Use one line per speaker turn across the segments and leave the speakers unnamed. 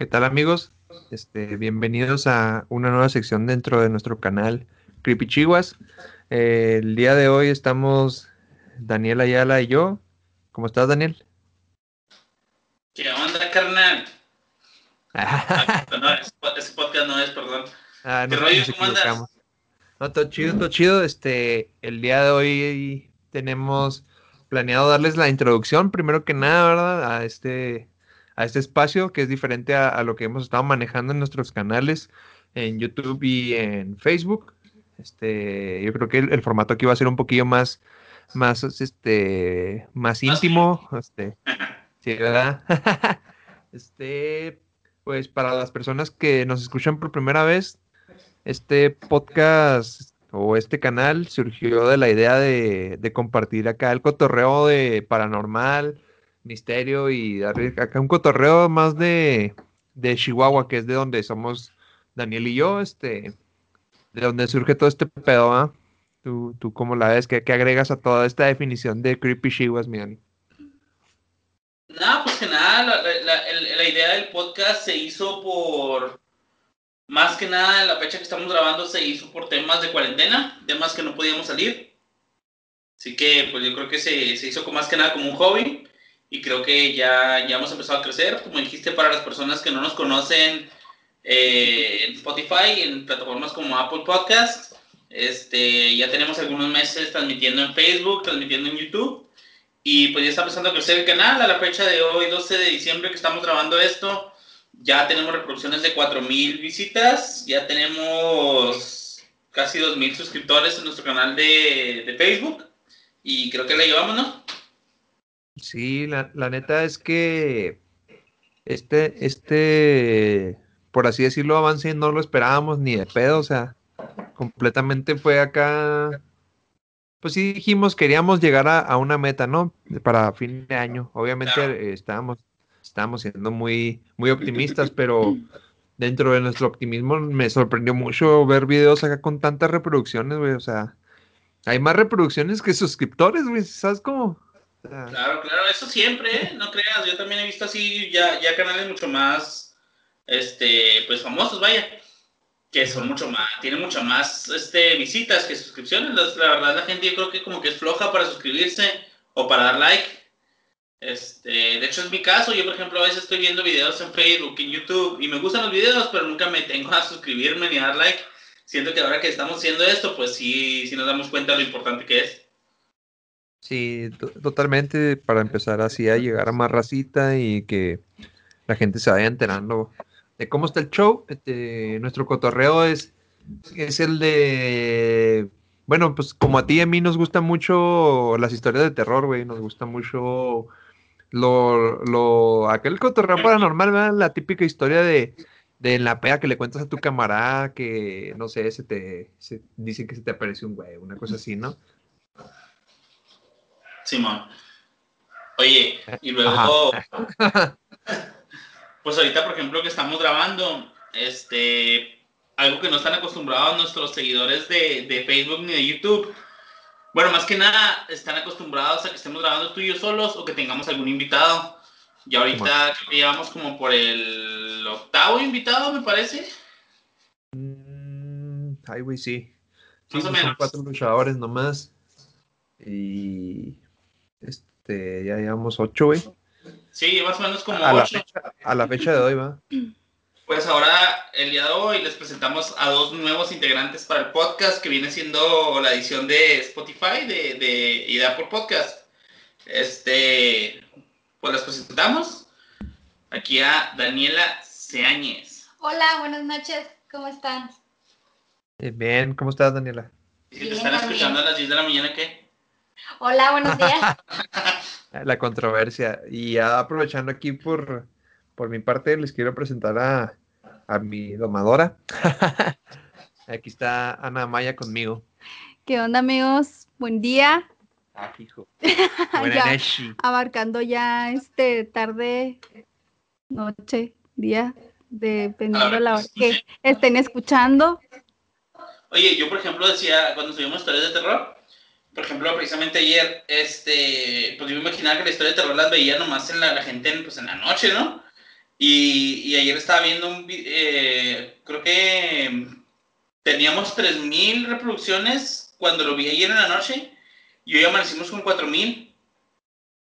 ¿Qué tal amigos? Este, bienvenidos a una nueva sección dentro de nuestro canal Creepy Chihuas. Eh, el día de hoy estamos Daniel Ayala y yo. ¿Cómo estás, Daniel?
¿Qué onda, carnal? Ah, no, ese podcast no es, perdón.
Ah, no, rollo? ¿Cómo andas? No, todo chido, todo chido. Este, el día de hoy tenemos planeado darles la introducción, primero que nada, ¿verdad? A este, a este espacio que es diferente a, lo que hemos estado manejando en nuestros canales en YouTube y en Facebook. Este, yo creo que el, formato aquí va a ser un poquillo más, más, este, más íntimo. Este, sí, ¿verdad? este, pues para las personas que nos escuchan por primera vez, este podcast o este canal surgió de la idea de, compartir acá el cotorreo de paranormal, misterio y darle acá un cotorreo más de, Chihuahua, que es de donde somos Daniel y yo, este, de donde surge todo este pedo, ¿ah? ¿Tú, ¿Tú cómo la ves? ¿Qué, agregas a toda esta definición de Creepy Chihuahua, mi Dani?
No, pues que nada, la idea del podcast se hizo por más que nada, la fecha que estamos grabando se hizo por temas de cuarentena, temas que no podíamos salir. Así que, pues yo creo que se, se hizo más que nada como un hobby y creo que ya, ya hemos empezado a crecer. Como dijiste, para las personas que no nos conocen eh, en Spotify, en plataformas como Apple Podcast, este, ya tenemos algunos meses transmitiendo en Facebook, transmitiendo en YouTube. Y pues ya está empezando a crecer el canal. A la fecha de hoy, 12 de diciembre, que estamos grabando esto, ya tenemos reproducciones de 4.000 visitas, ya tenemos casi 2.000 suscriptores en nuestro canal de, Facebook y creo que la llevamos, ¿no?
Sí, la, neta es que este, este, por así decirlo, avance no lo esperábamos ni de pedo, o sea, completamente fue acá. Pues sí dijimos, queríamos llegar a, una meta, ¿no? Para fin de año. Obviamente estábamos estábamos siendo muy, muy optimistas, pero dentro de nuestro optimismo me sorprendió mucho ver videos acá con tantas reproducciones, güey. O sea, hay más reproducciones que suscriptores, güey. ¿Sabes cómo?
Claro, claro, eso siempre, ¿eh? No creas, yo también he visto así ya, ya canales mucho más, este, pues famosos, vaya, que son mucho más, tienen mucho más, este, visitas que suscripciones. La, verdad, la gente yo creo que como que es floja para suscribirse o para dar like. Este, de hecho es mi caso, yo por ejemplo a veces estoy viendo videos en Facebook, en YouTube y me gustan los videos, pero nunca me tengo a suscribirme ni a dar like. Siento que ahora que estamos haciendo esto, pues sí, sí nos damos cuenta de lo importante que es.
Sí, totalmente, para empezar así a llegar a más racita y que la gente se vaya enterando de cómo está el show. Este, nuestro cotorreo es, es el de bueno, pues como a ti y a mí nos gustan mucho las historias de terror, güey, nos gusta mucho lo, lo, aquel cotorreo paranormal, ¿verdad? La típica historia de, de la pega que le cuentas a tu camarada que, no sé, se te, se, dicen que se te apareció un güey, una cosa así, ¿no?
Simón. Oye, y luego, pues ahorita, por ejemplo, que estamos grabando, este, algo que no están acostumbrados nuestros seguidores de, de Facebook ni de YouTube, bueno, más que nada, están acostumbrados a que estemos grabando tú y yo solos o que tengamos algún invitado. Y ahorita llevamos como por el octavo invitado, me parece.
Mm, ay, güey, sí. Más o menos. Cuatro luchadores nomás. Y este, ya llevamos ocho, güey.
Sí, más o menos como
a ocho. a la fecha de hoy, va.
Pues ahora, el día de hoy, les presentamos a dos nuevos integrantes para el podcast, que viene siendo la edición de Spotify de, de, y de Apple Podcast. Este, pues les presentamos aquí a Daniela Seáñez.
Hola, buenas noches, ¿cómo están?
Bien, ¿cómo estás, Daniela?
Si te están escuchando a las 10 de la mañana, ¿qué?
Hola, buenos días.
la controversia. Y aprovechando aquí por, por mi parte, les quiero presentar a, a mi domadora. Aquí está Ana Maya conmigo.
¿Qué onda, amigos? Buen día.
Ah, hijo.
abarcando ya este tarde, noche, día, dependiendo de la hora que estén escuchando.
Oye, yo por ejemplo decía, cuando subimos historias de terror, por ejemplo, precisamente ayer, este, pues yo me imaginaba que la historia de terror las veía nomás en la, la gente pues en la noche, ¿no? Y, y ayer estaba viendo un eh, creo que teníamos 3000 reproducciones cuando lo vi ayer en la noche y hoy amanecimos con 4000.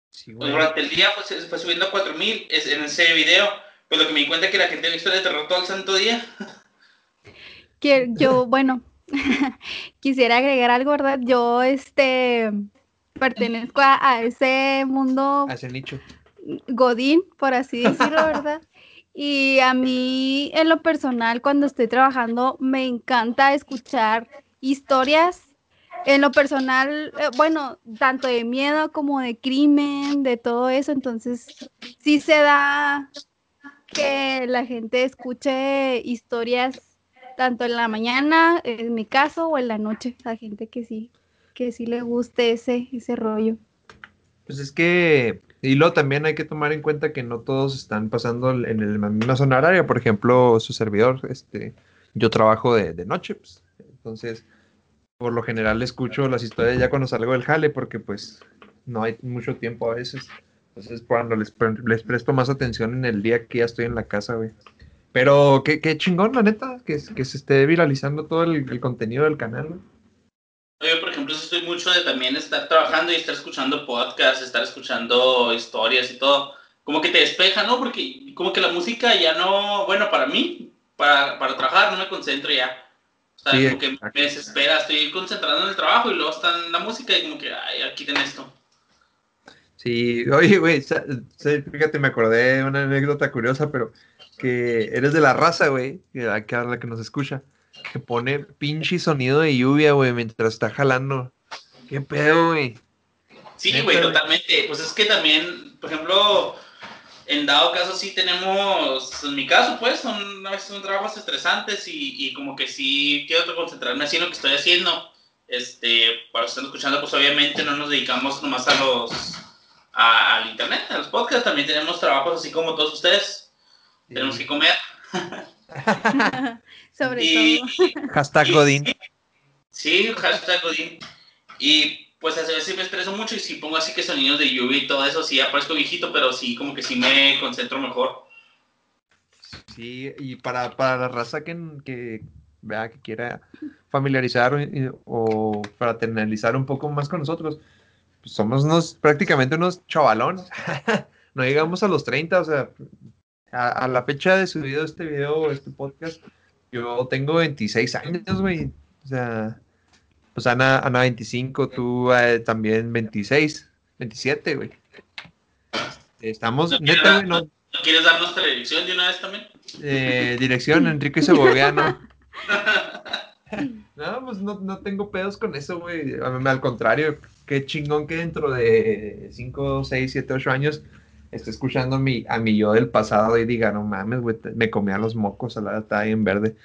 Sí,
Pues
güey.
durante el día pues se fue subiendo a 4000 es- en ese video. Pues lo que me di cuenta es que la gente ve historia de terror todo el santo día.
Que yo, bueno, quisiera agregar algo, ¿verdad? Yo, este, pertenezco a, a ese mundo
A ese nicho.
Godín, por así decirlo, ¿verdad? Y a mí, en lo personal, cuando estoy trabajando, me encanta escuchar historias. En lo personal, eh, bueno, tanto de miedo como de crimen, de todo eso. Entonces, sí se da que la gente escuche historias tanto en la mañana, en mi caso, o en la noche. A gente que sí, que sí le guste ese, ese rollo.
Pues es que, y luego también hay que tomar en cuenta que no todos están pasando en el- misma zona horaria. Por ejemplo, su servidor, este, yo trabajo de, de noche, pues, entonces, por lo general escucho las historias ya cuando salgo del jale, porque pues no hay mucho tiempo a veces. Entonces, cuando les, les presto más atención en el día que ya estoy en la casa, güey. Pero qué, qué chingón, la neta, que, que se esté viralizando todo el, el contenido del canal.
Yo, por ejemplo, estoy mucho de también estar trabajando y estar escuchando podcasts, estar escuchando historias y todo. Como que te despeja, ¿no? Porque como que la música ya no, bueno, para mí, para, para trabajar no me concentro ya. O sea,
Sí,
como que me desespera, estoy concentrado en el trabajo y luego está en la música y como que, ay, aquí ten esto.
Sí, oye, güey, fíjate, me acordé de una anécdota curiosa, pero que eres de la raza, güey, que aquí a la que nos escucha, que pone pinche sonido de lluvia, güey, mientras está jalando. ¿Qué pedo, güey?
Sí, güey,
güey.
totalmente. Pues es que también, por ejemplo, en dado caso sí tenemos, en mi caso, pues, son a veces son trabajos estresantes y, y como que sí quiero concentrarme así en lo que estoy haciendo. Este, para los que están escuchando, pues obviamente no nos dedicamos nomás a los, a- al internet, a los podcasts, también tenemos trabajos así como todos ustedes. Tenemos que comer.
Sobre
Y,
todo.
Hashtag Godín.
Sí, hashtag Godín. Y pues a veces me estreso mucho y si pongo así que sonidos de lluvia y todo eso, sí aparezco viejito, pero sí como que sí me concentro mejor.
Sí, y para, para la raza que, que vea que quiera familiarizar o, o fraternalizar un poco más con nosotros, pues somos unos, prácticamente unos chavalones. no llegamos a los 30, o sea, a, a la fecha de subido este video, este podcast, yo tengo 26 años, güey. O sea, pues Ana, Ana 25, tú eh, también 26, 27, güey. Estamos,
No
neta, güey, no,
¿No quieres dar nuestra dirección de una vez también?
eh, dirección Enrique Segoviano. No, pues no, no tengo pedos con eso, güey. Al contrario, qué chingón que dentro de 5, 6, 7, 8 años esté escuchando a mi, a mi yo del pasado y diga, no mames, güey, me comía los mocos, a la está bien verde.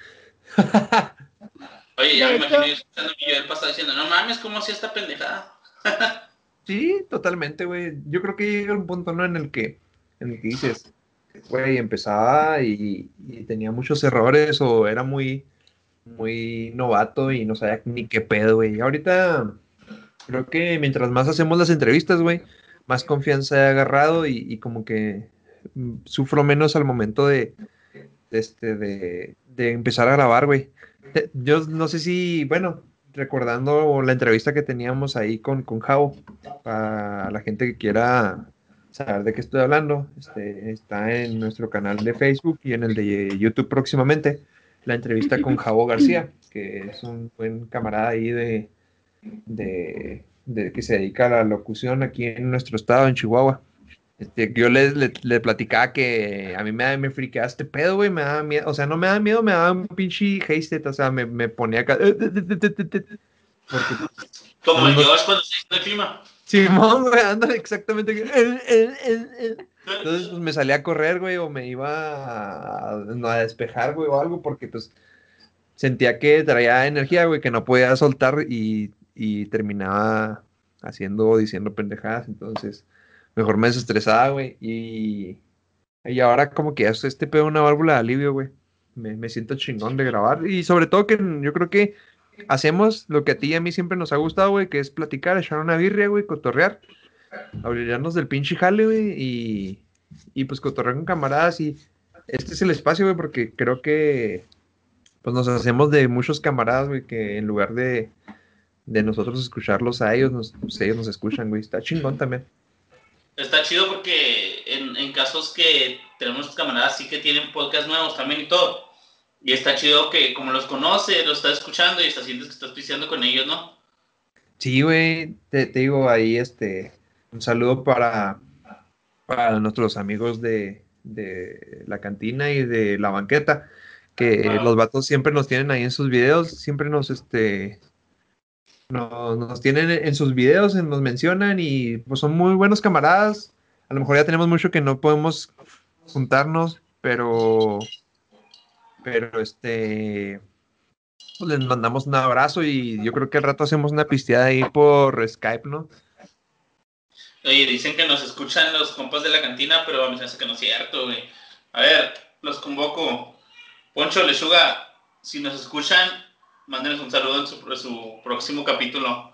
Oye, ya me imagino yo escuchando mi yo del pasado diciendo, no mames, ¿cómo hacía esta pendejada?
Sí, totalmente, güey. Yo creo que llega un punto, ¿no? En el que, en el que dices, güey, empezaba y, y tenía muchos errores o era muy, muy novato y no sabía ni qué pedo, güey. Y Ahorita creo que mientras más hacemos las entrevistas, güey, más confianza he agarrado y, como que mm, sufro menos al momento de, este, de empezar a grabar, güey. Eh, Yo no sé si, bueno, recordando la entrevista que teníamos ahí con, con Javo, para la gente que quiera saber de qué estoy hablando, este, está en nuestro canal de Facebook y en el de YouTube próximamente, la entrevista con Javo García, que es un buen camarada ahí de, de, de que se dedica a la locución aquí en nuestro estado, en Chihuahua. Este, yo le, le, le platicaba que a mí me, me friqueaba este pedo, güey, me daba miedo, o sea, no me daba miedo, me daba un pinche hasted, o sea, me, me ponía acá, porque
Como el Josh cuando se hizo el clima.
Simón, güey, ándale exactamente. eh, eh, eh, eh. Entonces, pues me salía a correr, güey, o me iba a, a despejar, güey, o algo, porque pues sentía que traía energía, güey, que no podía soltar y, y terminaba haciendo o diciendo pendejadas. Entonces, mejor me desestresaba, güey, y, y ahora como que es este pedo una válvula de alivio, güey. Me, me siento chingón de grabar y sobre todo que yo creo que hacemos lo que a ti y a mí siempre nos ha gustado, güey, que es platicar, echar una birria, güey, cotorrear, abrirnos del pinche jale, güey, y, y pues cotorrear con camaradas y, este es el espacio, güey, porque creo que pues nos hacemos de muchos camaradas, güey, que en lugar de, de nosotros escucharlos a ellos, nos, pues ellos nos escuchan, güey. Está chingón también.
Está chido porque en, en casos que tenemos camaradas sí que tienen podcast nuevos también y todo. Y está chido que como los conoce, los estás escuchando y estás sientes que estás pisteando con ellos, ¿no?
Sí, güey, te, te digo ahí, este, un saludo para, para nuestros amigos de, de la cantina y de la banqueta, que
Wow.
los vatos siempre nos tienen ahí en sus videos, siempre nos, este, nos, tienen en sus videos, nos mencionan y pues son muy buenos camaradas. A lo mejor ya tenemos mucho que no podemos juntarnos, pero, pero este, pues, les mandamos un abrazo y yo creo que al rato hacemos una pisteada ahí por Skype, ¿no?
Oye, dicen que nos escuchan los compas de la cantina, pero a mí se hace que no es cierto, güey. A ver, los convoco. Poncho, Lechuga, si nos escuchan, mándenos un saludo en su, en su próximo capítulo.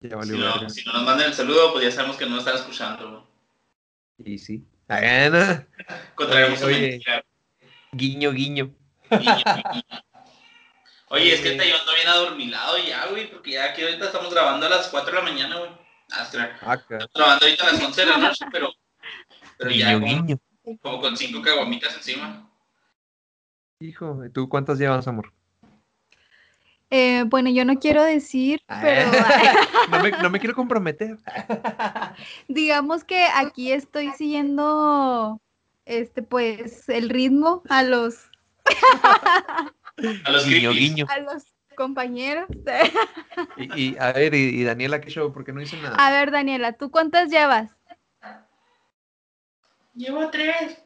Ya
Si
valió
no, si no nos mandan el saludo, pues ya sabemos que no nos están escuchando.
Y sí. Ah, no.
Contraemos
Oye,
una
oye.
mentira.
Guiño, guiño.
Guiño, guiño. Oye, es que te yo ando bien adormilado ya, güey, porque ya aquí ahorita estamos grabando a las 4 de la mañana, güey. Ah,
Acá.
estamos grabando ahorita a las 11 de la noche, pero, pero ya
Guiño,
como,
guiño.
como con cinco caguamitas encima.
Hijo, ¿tú cuántas llevas, amor?
Eh, bueno, yo no quiero decir, pero
no, me, no me quiero comprometer.
digamos que aquí estoy siguiendo este pues el ritmo a los
A los
Guiño,
creepies.
guiño.
a los compañeros.
Y, y, a ver, y, y Daniela, ¿qué show? ¿Por qué no dice nada?
A ver, Daniela, ¿tú cuántas llevas?
Llevo tres.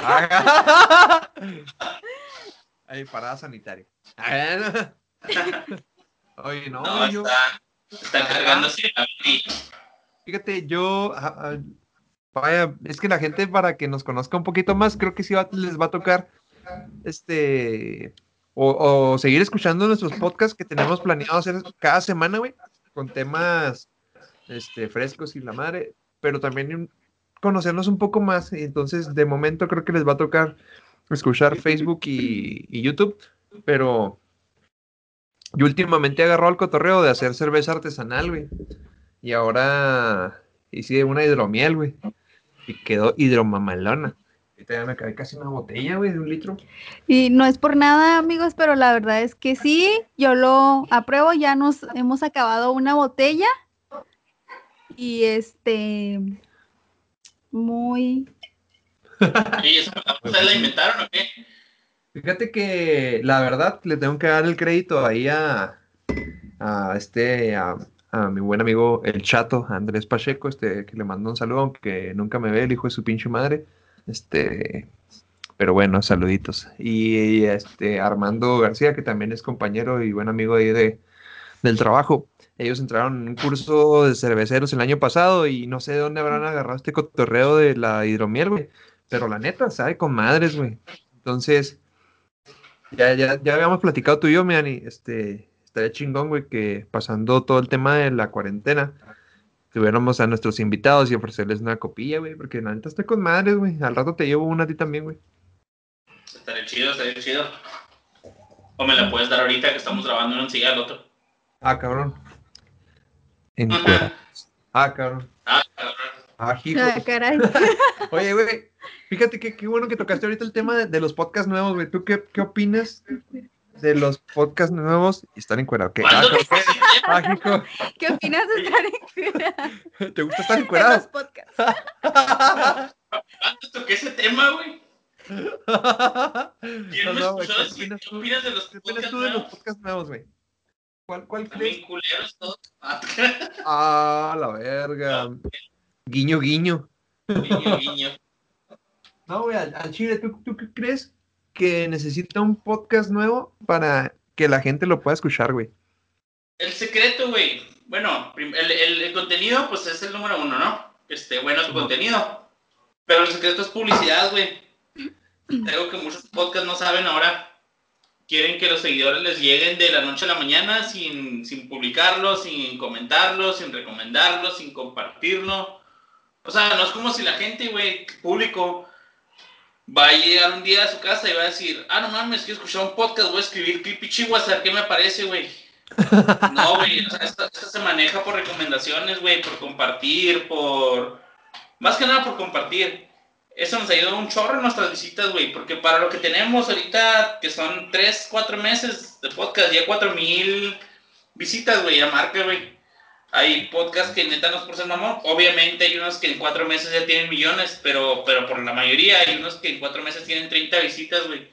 Ah. Ahí, parada sanitaria. Ah. Oye, no,
No,
yo,
está, está cargándose la
fíjate, yo, ah, ah, vaya, es que la gente para que nos conozca un poquito más, creo que sí va- les va a tocar, este, o, o seguir escuchando nuestros podcasts que tenemos planeado hacer cada semana, güey, con temas, este, frescos y la madre, pero también conocernos un poco más, entonces, de momento creo que les va a tocar escuchar Facebook y, y YouTube, pero yo últimamente he agarrado el cotorreo de hacer cerveza artesanal, güey. Y ahora hice una hidromiel, güey. Y quedó hidromamalona. Ahorita ya me acabé casi una botella, güey, de un litro.
Y no es por nada, amigos, pero la verdad es que sí, yo lo apruebo, ya nos hemos acabado una botella. Y este muy
Oye, ¿esa ¿ustedes la inventaron o qué?
Fíjate que la verdad le tengo que dar el crédito ahí a, este, a, mi buen amigo el chato, Andrés Pacheco, este, que le mando un saludo, aunque nunca me ve el hijo de su pinche madre. Este, pero bueno, saluditos. Y este Armando García, que también es compañero y buen amigo ahí de, del trabajo. Ellos entraron en un curso de cerveceros el año pasado y no sé de dónde habrán agarrado este cotorreo de la hidromiel, güey. Pero la neta, sabe con madres, güey. Entonces, ya, ya, ya habíamos platicado tú y yo, Miani, este, estaría chingón, güey, que pasando todo el tema de la cuarentena, tuviéramos a nuestros invitados y ofrecerles una copilla, güey, porque la neta está con madres, güey. Al rato te llevo una a ti también, güey.
Estaría chido, estaría chido. O me la puedes dar ahorita que estamos grabando uno enseguida al otro.
Ah, cabrón. En. Ah, cabrón.
Ah, cabrón.
Ah, hijo.
ah, caray.
Oye, güey, fíjate que qué bueno que tocaste ahorita el tema de, de los podcasts nuevos, güey. ¿Tú qué, qué opinas de los podcasts nuevos y estar encuerado? ¿Qué? Ah. Ah.
¿Qué opinas de estar en
¿Te gusta estar
en los
encuerado?
podcasts?
¿Cuándo toqué ese tema, güey? ¿Quién
No,
me
no, güey,
escuchó
¿qué opinas
qué
tú?
opinas de los
¿Qué opinas
podcasts
tú de los
nuevos?
podcasts nuevos, güey? ¿Cuál, cuál crees?
Culeros todos. Ah,
Ah, la verga. Guiño, guiño.
guiño, guiño.
No, güey, al, al chile, ¿tú, ¿tú qué crees que necesita un podcast nuevo para que la gente lo pueda escuchar, güey?
El secreto, güey. Bueno, el, el- el contenido, pues es el número uno, ¿no? Este, bueno, su
Ujú.
contenido. Pero el secreto es publicidad, güey. Algo que muchos podcasts no saben ahora. Quieren que los seguidores les lleguen de la noche a la mañana sin, sin publicarlo, sin comentarlo, sin recomendarlo, sin compartirlo. O sea, no es como si la gente, güey, público, va a llegar un día a su casa y va a decir, ah, no mames, quiero escuchar un podcast, voy a escribir clip y chihuahua, a ver qué me parece, güey. No, güey, o sea, esto, esto se maneja por recomendaciones, güey, por compartir, por... Más que nada por compartir. Eso nos ayuda un chorro en nuestras visitas, güey, porque para lo que tenemos ahorita, que son 3, 4 meses de podcast, ya 4 mil visitas, güey, a marca, güey. Hay podcasts que neta no es por ser mamón. Obviamente hay unos que en 4 meses ya tienen millones, pero, pero por la mayoría hay unos que en 4 meses tienen 30 visitas, güey.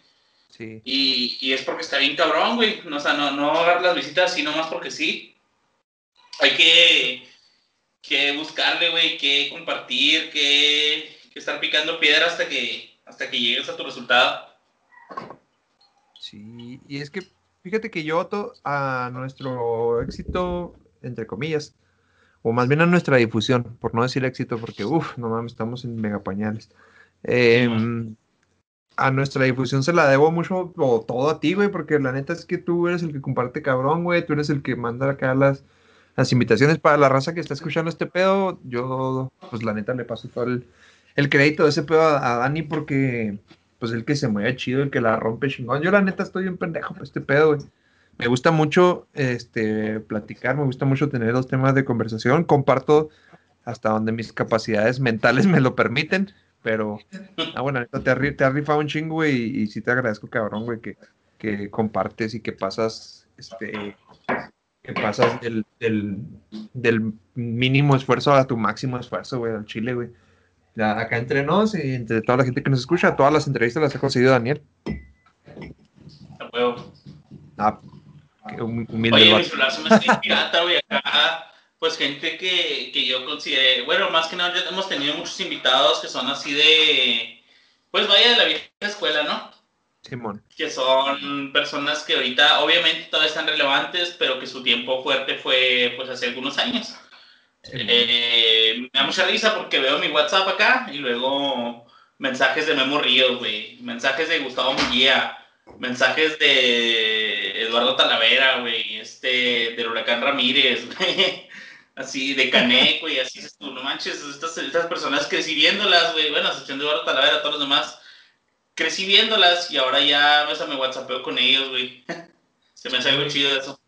Sí.
Y, y es porque está bien cabrón, güey. O sea, no, no agarrar las visitas sino más porque sí. Hay que, que buscarle, güey, que compartir, que, que estar picando piedra hasta que, hasta que llegues a tu resultado.
Sí, y es que fíjate que yo to- a nuestro éxito, entre comillas, o más bien a nuestra difusión, por no decir éxito, porque uff, no mames, estamos en mega pañales. Em, a nuestra difusión se la debo mucho o todo a ti, güey, porque la neta es que tú eres el que comparte cabrón, güey, tú eres el que manda acá las, las invitaciones para la raza que está escuchando este pedo. Yo, pues la neta le paso todo el, el crédito de ese pedo a, a Dani porque pues el que se mueve chido, el que la rompe chingón. Yo la neta estoy un pendejo para este pedo, güey. Me gusta mucho este platicar, me gusta mucho tener los temas de conversación, comparto hasta donde mis capacidades mentales me lo permiten, pero ah, bueno, te, te has rifado un chingo, güey, y, sí te agradezco, cabrón, güey, que, que compartes y que pasas, este, que pasas del, del, del mínimo esfuerzo a tu máximo esfuerzo, güey, al chile, güey. Ya, Acá entre nos y entre toda la gente que nos escucha, todas las entrevistas las ha conseguido Daniel. Ah, humilde
Oye, mi celular se me hace pirata, güey. Acá, pues gente que, que yo considero, bueno, más que nada ya hemos tenido muchos invitados que son así de, pues vaya de la vieja escuela, ¿no?
Simón.
Que son personas que ahorita obviamente todavía están relevantes, pero que su tiempo fuerte fue pues hace algunos años. Eh, me da mucha risa porque veo mi WhatsApp acá y luego mensajes de Memo Ríos, güey, mensajes de Gustavo Muguía, mensajes de Eduardo Talavera, güey, este, del Huracán Ramírez, güey, así, de Canek, güey, así tú, no manches, estas, estas personas crecí viéndolas, güey, bueno, a excepción de Eduardo Talavera, todos los demás, crecí viéndolas y ahora ya, me whatsappeo con ellos, güey, se me hace algo chido eso.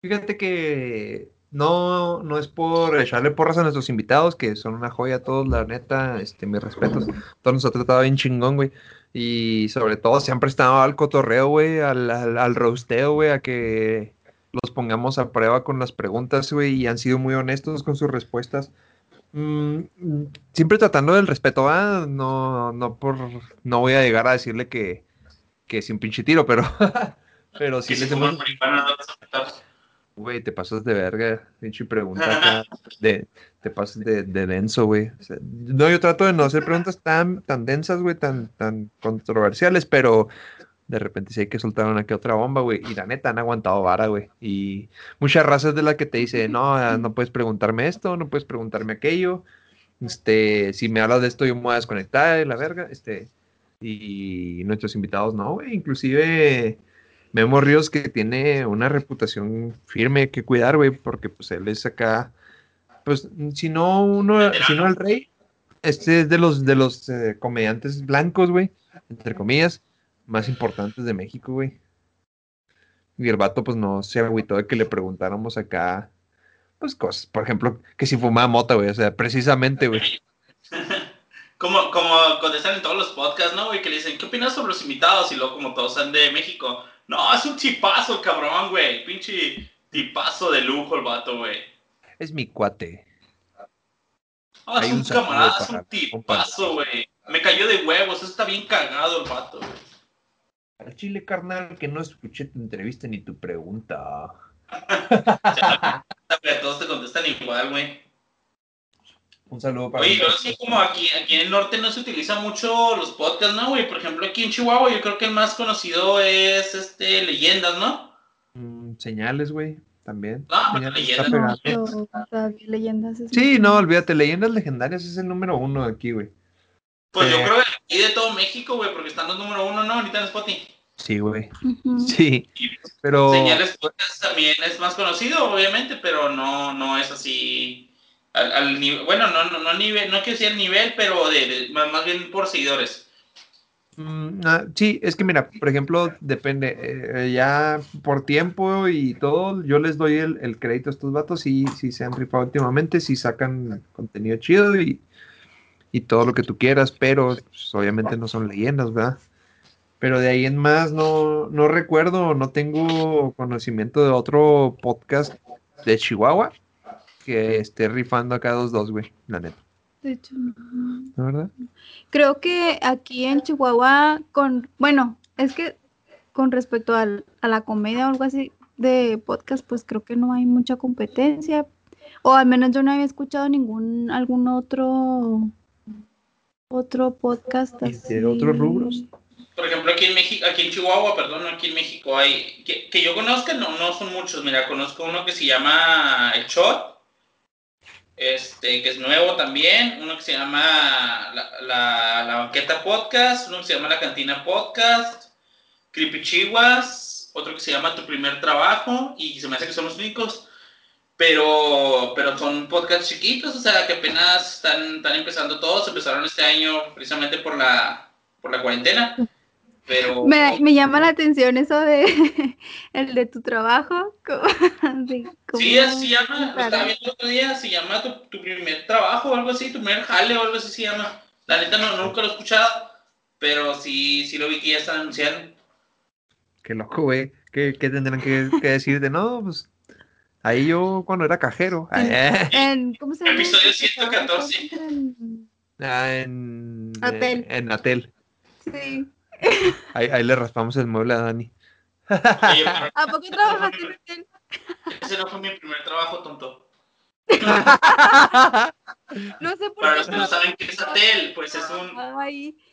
Fíjate que no, no es por echarle porras a nuestros invitados, que son una joya todos, la neta, este, mis respetos. Todos nos ha tratado bien chingón, güey. Y sobre todo se han prestado al cotorreo, güey, al, al, al roasteo, güey, a que los pongamos a prueba con las preguntas, güey, y han sido muy honestos con sus respuestas. Mm, mm, siempre tratando del respeto, ¿ah? No, no por, no voy a llegar a decirle que, que sin pinche tiro, pero, pero sí les hemos, Güey, te pasas de verga, pinche pregunta de, te pasas de, de denso, güey. O sea, no, yo trato de no hacer preguntas tan, tan densas, güey, tan, tan controversiales, pero de repente sí hay que soltar una que otra bomba, güey. Y la neta han aguantado vara, güey. Y muchas razas de las que te dice, no, ah, no puedes preguntarme esto, no puedes preguntarme aquello. Este, si me hablas de esto, yo me voy a desconectar, la verga. Este, y nuestros invitados, no, güey. Inclusive Memo Ríos que tiene una reputación firme que cuidar, güey, porque pues él es acá, pues si no uno, si no el rey, este es de los de los eh, comediantes blancos, güey, entre comillas, más importantes de México, güey. Y el vato pues no se agüitó de que le preguntáramos acá, pues cosas, por ejemplo, que si fumaba mota, güey, o sea, precisamente, güey.
Como, como contestan en todos los podcasts, ¿no, güey? Que le dicen, ¿qué opinas sobre los invitados? Y luego, como todos son de México, no, es un tipazo, cabrón, güey. Pinche tipazo de lujo el vato, güey.
Es mi cuate.
Ah,
Hay
es
un
camarada, es un tipazo, güey. Me cayó de huevos, eso está bien cagado el vato, güey.
Al chile, carnal, que no escuché tu entrevista ni tu pregunta.
Todos te contestan igual, güey.
Un saludo para
Oye, pero sí, como aquí, aquí en el norte no se utilizan mucho los podcasts, ¿no, güey? Por ejemplo, aquí en Chihuahua yo creo que el más conocido es, este, Leyendas, ¿no?
Mm, señales, güey, también.
Ah,
Señales
leyendas.
está pegando.
Pero todavía leyendas es
Sí, no, olvídate, Leyendas Legendarias es el número uno de aquí, güey.
Pues yo
Eh.
creo que aquí de todo México, güey, porque están los número uno, ¿no? Ahorita en Spotify.
Sí, güey. Sí, pero...
Señales Podcast también es más conocido, obviamente, pero no, no es así al, bueno, no, no, no nivel, no quiero decir el nivel, pero de, de- más, más bien por seguidores.
Mm, ah, sí, es que mira, por ejemplo, depende, eh, ya por tiempo y todo, yo les doy el, el crédito a estos vatos y si se han rifado últimamente, si sacan contenido chido y, y todo lo que tú quieras, pero pues, obviamente no son leyendas, ¿verdad? Pero de ahí en más no, no recuerdo, no tengo conocimiento de otro podcast de Chihuahua que esté rifando acá dos dos, güey, la neta.
De hecho, no.
¿No verdad?
Creo que aquí en Chihuahua, con, bueno, es que con respecto al- a la comedia o algo así de podcast, pues creo que no hay mucha competencia. O al menos yo no había escuchado ningún, algún otro, otro podcast
¿Y
así.
de otros rubros?
Por ejemplo, aquí en México, aquí en Chihuahua, perdón, aquí en México hay, que, que yo conozca, no, no son muchos, mira, conozco uno que se llama El Shot, este, que es nuevo también, uno que se llama La, la, Banqueta Podcast, uno que se llama La Cantina Podcast, Creepy Chihuas, otro que se llama Tu Primer Trabajo, y se me hace que son los únicos, pero, pero son podcasts chiquitos, o sea, que apenas están, están empezando todos, empezaron este año precisamente por la, por la cuarentena. Pero
Me, me llama la atención eso de el de tu trabajo. de
sí, así se llama, lo estaba viendo el otro día, se llama tu, tu primer trabajo o algo así, tu primer jale o algo así se llama. La neta no, nunca lo he escuchado, pero sí, sí lo vi que ya están anunciando.
Qué loco, güey. ¿Qué, qué tendrán que, que decir de no? Pues ahí yo cuando era cajero. eh,
En, ¿Cómo se llama?
Episodio
ese trabajo?
114.
En-
ah, en,
Atel.
en Atel.
Sí.
Ahí, ahí le raspamos el mueble a Dani.
Oye, pero
¿A poco trabajaste en hotel?
ese no fue mi primer trabajo, tonto.
No sé por
Para
qué
los que no saben qué es Atel, pues es un...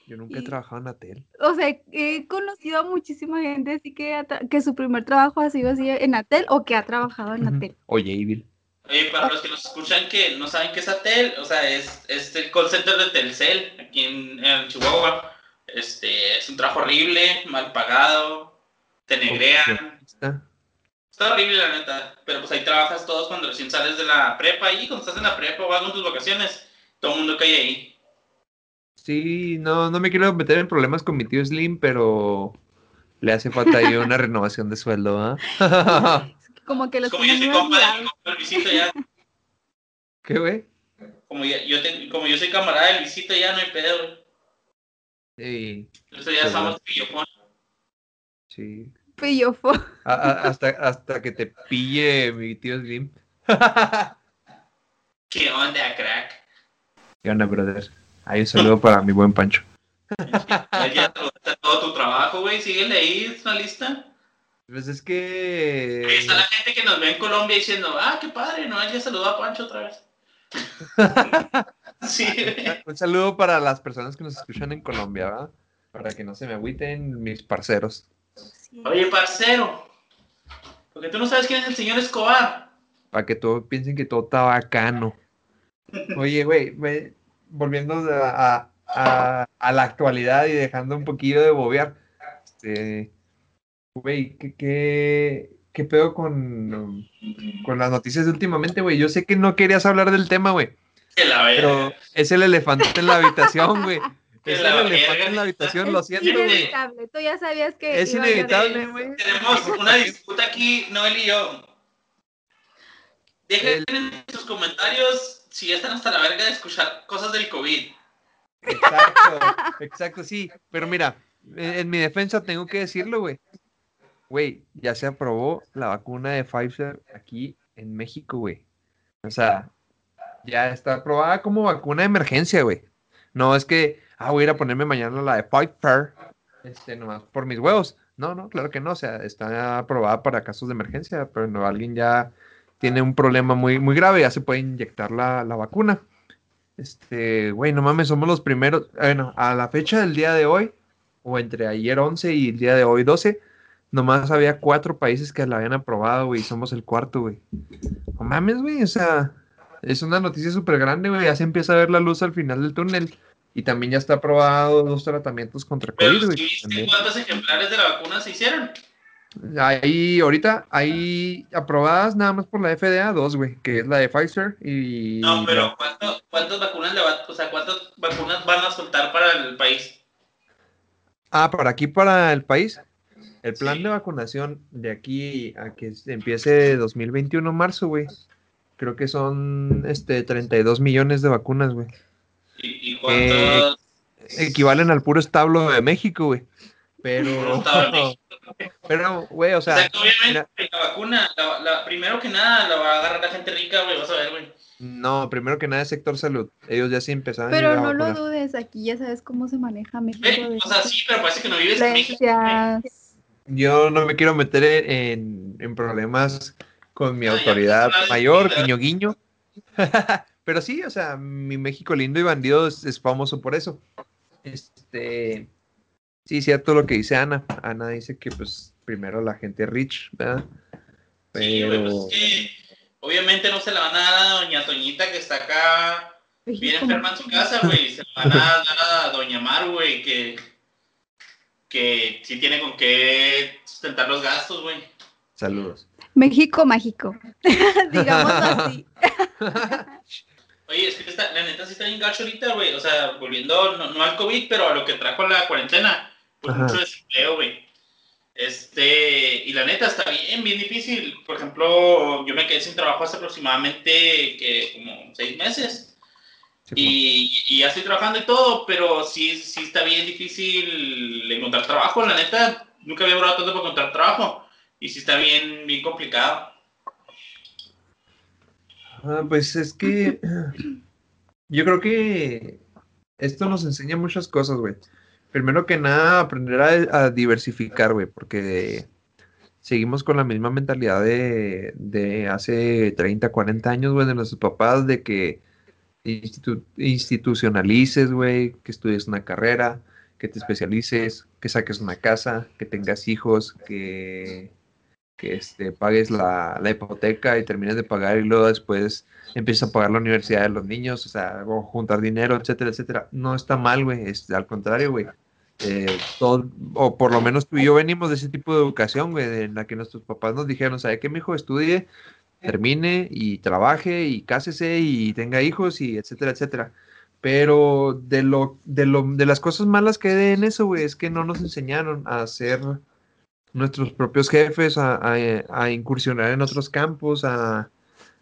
Yo nunca he
Y-
trabajado en Atel.
O sea, he conocido a muchísima gente así que, que su primer trabajo ha sido así en Atel o que ha trabajado en Atel.
Oye, para los que nos escuchan que no saben qué es Atel, o sea, es, es el call center de Telcel, aquí en, en Chihuahua. Este, es un trabajo horrible, mal pagado, te negrean.
Está.
Está horrible, la neta. Pero pues ahí trabajas todos cuando recién sales de la prepa y cuando estás en la prepa o vas con tus vacaciones, todo el mundo cae ahí.
Sí, no, no me quiero meter en problemas con mi tío Slim, pero le hace falta ahí una renovación de sueldo, ¿ah?
Como que los
como yo soy compa de Luisito ya.
¿Qué, güey?
Como, ya- yo te- como yo soy camarada de Luisito ya no hay pedo, güey.
Sí,
Entonces ya estamos pillofón.
sí. A- a- hasta, hasta que te pille mi tío Slim.
¿Qué onda, crack?
¿Qué onda, brother? Ahí un saludo para mi buen Pancho.
Ya, a todo tu trabajo, güey. Síguele ahí, es una lista.
Pues es
Ahí
que...
está la gente que nos ve en Colombia diciendo, ah, qué padre, no, ya saludó a Pancho otra vez. sí.
Un saludo para las personas que nos escuchan en Colombia, ¿verdad? Para que no se me agüiten mis parceros.
Oye, parcero, porque tú no sabes quién es el señor Escobar.
Para que todos piensen que todo está bacano. Oye, güey, volviendo a, a- a- a la actualidad y dejando un poquillo de bobear. Este, güey, ¿qué, qué, qué pedo con, con las noticias de últimamente, güey? Yo sé que no querías hablar del tema, güey,
la verga.
pero es el elefante en la habitación, güey. Es
la
el elefante en la habitación, lo
Es
siento, güey.
inevitable. Tú ya sabías que.
Es inevitable, güey.
Tenemos una disputa aquí, Noel y yo. Dejen en sus comentarios si ya están hasta la verga de escuchar cosas del COVID.
Exacto, exacto, sí. Pero mira, en, en mi defensa tengo que decirlo, güey. Güey, ya se aprobó la vacuna de Pfizer aquí en México, güey. O sea, ya está aprobada como vacuna de emergencia, güey. No es que, ah, voy a ir a ponerme mañana la de Pfizer, este, nomás por mis huevos. No, no, claro que no. O sea, está aprobada para casos de emergencia, pero no, alguien ya tiene un problema muy, muy grave, ya se puede inyectar la, la vacuna. Este, güey, no mames, somos los primeros. Bueno, a la fecha del día de hoy, o entre ayer 11 y el día de hoy 12, nomás había cuatro países que la habían aprobado, güey, y somos el cuarto, güey. No mames, güey, o sea, es una noticia súper grande, güey, ya se empieza a ver la luz al final del túnel. Y también ya está aprobado dos tratamientos contra COVID,
¿sí
güey. también.
cuántos ejemplares de la vacuna se hicieron?
Ahí, ahorita, hay aprobadas nada más por la FDA, dos, güey, que es la de Pfizer y...
No, pero ¿cuánto- ¿cuántas vacunas le va, o sea, cuántas vacunas van a soltar para el país?
Ah, para aquí, para el país. El plan de vacunación de aquí a que empiece 2021 marzo, güey. Creo que son este 32 millones de vacunas, güey.
¿Y, y cuántas?
Equivalen al puro establo de México, güey. Pero,
México.
pero, güey, o
O
sea,
sea, que obviamente
mira,
la vacuna, la, la- primero que nada, la va a agarrar la gente rica, güey, vas a ver, güey.
no, primero que nada es sector salud. Ellos ya sí empezaron
Pero
a
no lo
vacunar.
dudes, aquí ya sabes cómo se maneja México.
Güey,
de
O sea, sí, pero parece que no vives en México.
Yo no me quiero meter en, en problemas con mi autoridad
pues,
mayor, guiño guiño. Pero sí, o sea, mi México lindo y bandido es, es famoso por eso. Este, sí, cierto lo que dice Ana. Ana dice que pues primero la gente rich, ¿verdad?
Sí, güey, pues
Pero
es que obviamente no se la van a dar a doña Toñita que está acá bien enferma en su casa, güey. Se la van a dar a doña Mar, güey, que, que sí tiene con qué sustentar los gastos, güey.
saludos.
México mágico. Digamos así.
Oye, es que está, la neta sí está bien gacho ahorita, güey. O sea, volviendo no, no al COVID, pero a lo que trajo la cuarentena. Pues
Ajá.
mucho desempleo, güey. Este, y la neta está bien, bien difícil. Por ejemplo, yo me quedé sin trabajo hace aproximadamente que como seis meses.
Sí,
Y, y ya estoy trabajando y todo, pero sí, sí está bien difícil encontrar trabajo, la neta. Nunca había durado tanto para encontrar trabajo. Y sí está bien, bien complicado.
Ah, pues es que yo creo que esto nos enseña muchas cosas, güey. Primero que nada, aprender a, diversificar, güey, porque seguimos con la misma mentalidad de, de hace 30, 40 años, güey, de nuestros papás, de que institu- institucionalices, güey, que estudies una carrera, que te especialices, que saques una casa, que tengas hijos, que, que este, pagues la, hipoteca y termines de pagar y luego después empiezas a pagar la universidad de los niños, o sea, juntar dinero, etcétera, etcétera. No está mal, güey, es, al contrario, güey. Eh, o por lo menos tú y yo venimos de ese tipo de educación, güey, en la que nuestros papás nos dijeron, ¿sabe qué, mi hijo? Estudie, termine y trabaje y cásese y tenga hijos y etcétera, etcétera. Pero de lo, de lo, de las cosas malas que hay en eso, güey, es que no nos enseñaron a ser nuestros propios jefes, a, a- a incursionar en otros campos, a,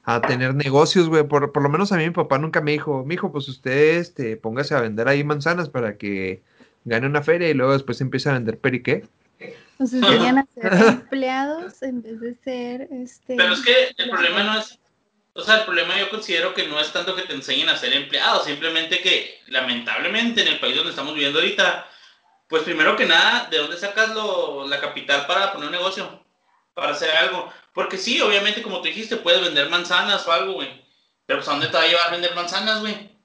a tener negocios, güey. Por, por lo menos a mí mi papá nunca me dijo, mijo, pues usted este, póngase a vender ahí manzanas para que gane una feria y luego después empiece a vender periqué.
Nos enseñan a ser empleados en vez de ser este.
Pero es que el problema no es, o sea, el problema yo considero que no es tanto que te enseñen a ser empleado, simplemente que lamentablemente en el país donde estamos viviendo ahorita, pues primero que nada, ¿de dónde sacas lo, la capital para poner un negocio? Para hacer algo. Porque sí, obviamente, como tú dijiste, puedes vender manzanas o algo, güey. Pero pues, ¿a dónde te va a llevar a vender manzanas, güey?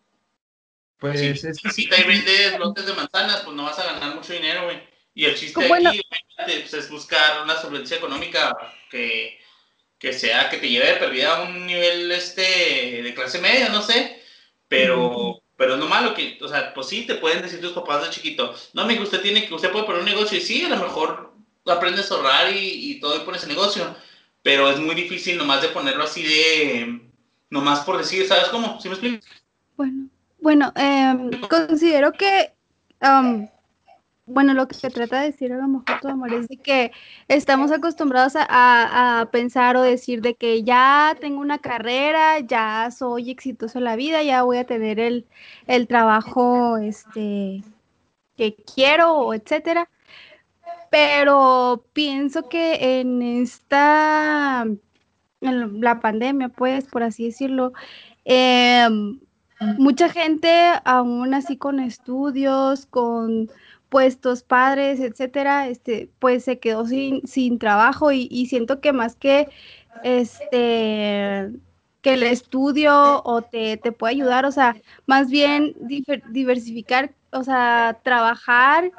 Pues
Si,
es,
si te vendes lotes de manzanas, pues no vas a ganar mucho dinero, güey. Y el chiste aquí obviamente, pues, es buscar una solvencia económica que, que sea, que te lleve de perdida a un nivel este de clase media, no sé. Pero, pero lo malo que, o sea, pues sí, te pueden decir tus papás de chiquito, no, amigo, usted tiene que, usted puede poner un negocio, y sí, a lo mejor aprendes a ahorrar y, y todo y pones el negocio. Pero es muy difícil nomás de ponerlo así de, nomás por decir, ¿sabes cómo? ¿Sí me explico?
Bueno, bueno, em, considero que, am, bueno, lo que se trata de decir a lo mejor tu amor es de que estamos acostumbrados a, a- pensar o decir de que ya tengo una carrera, ya soy exitoso en la vida, ya voy a tener el, el trabajo este, que quiero, etcétera. Pero pienso que en esta, en la pandemia, pues, por así decirlo, em, mucha gente, aún así con estudios, con puestos padres, etcétera, este, pues se quedó sin, sin trabajo y, y siento que más que este que el estudio o te, te puede ayudar, o sea, más bien diversificar, o sea, trabajar,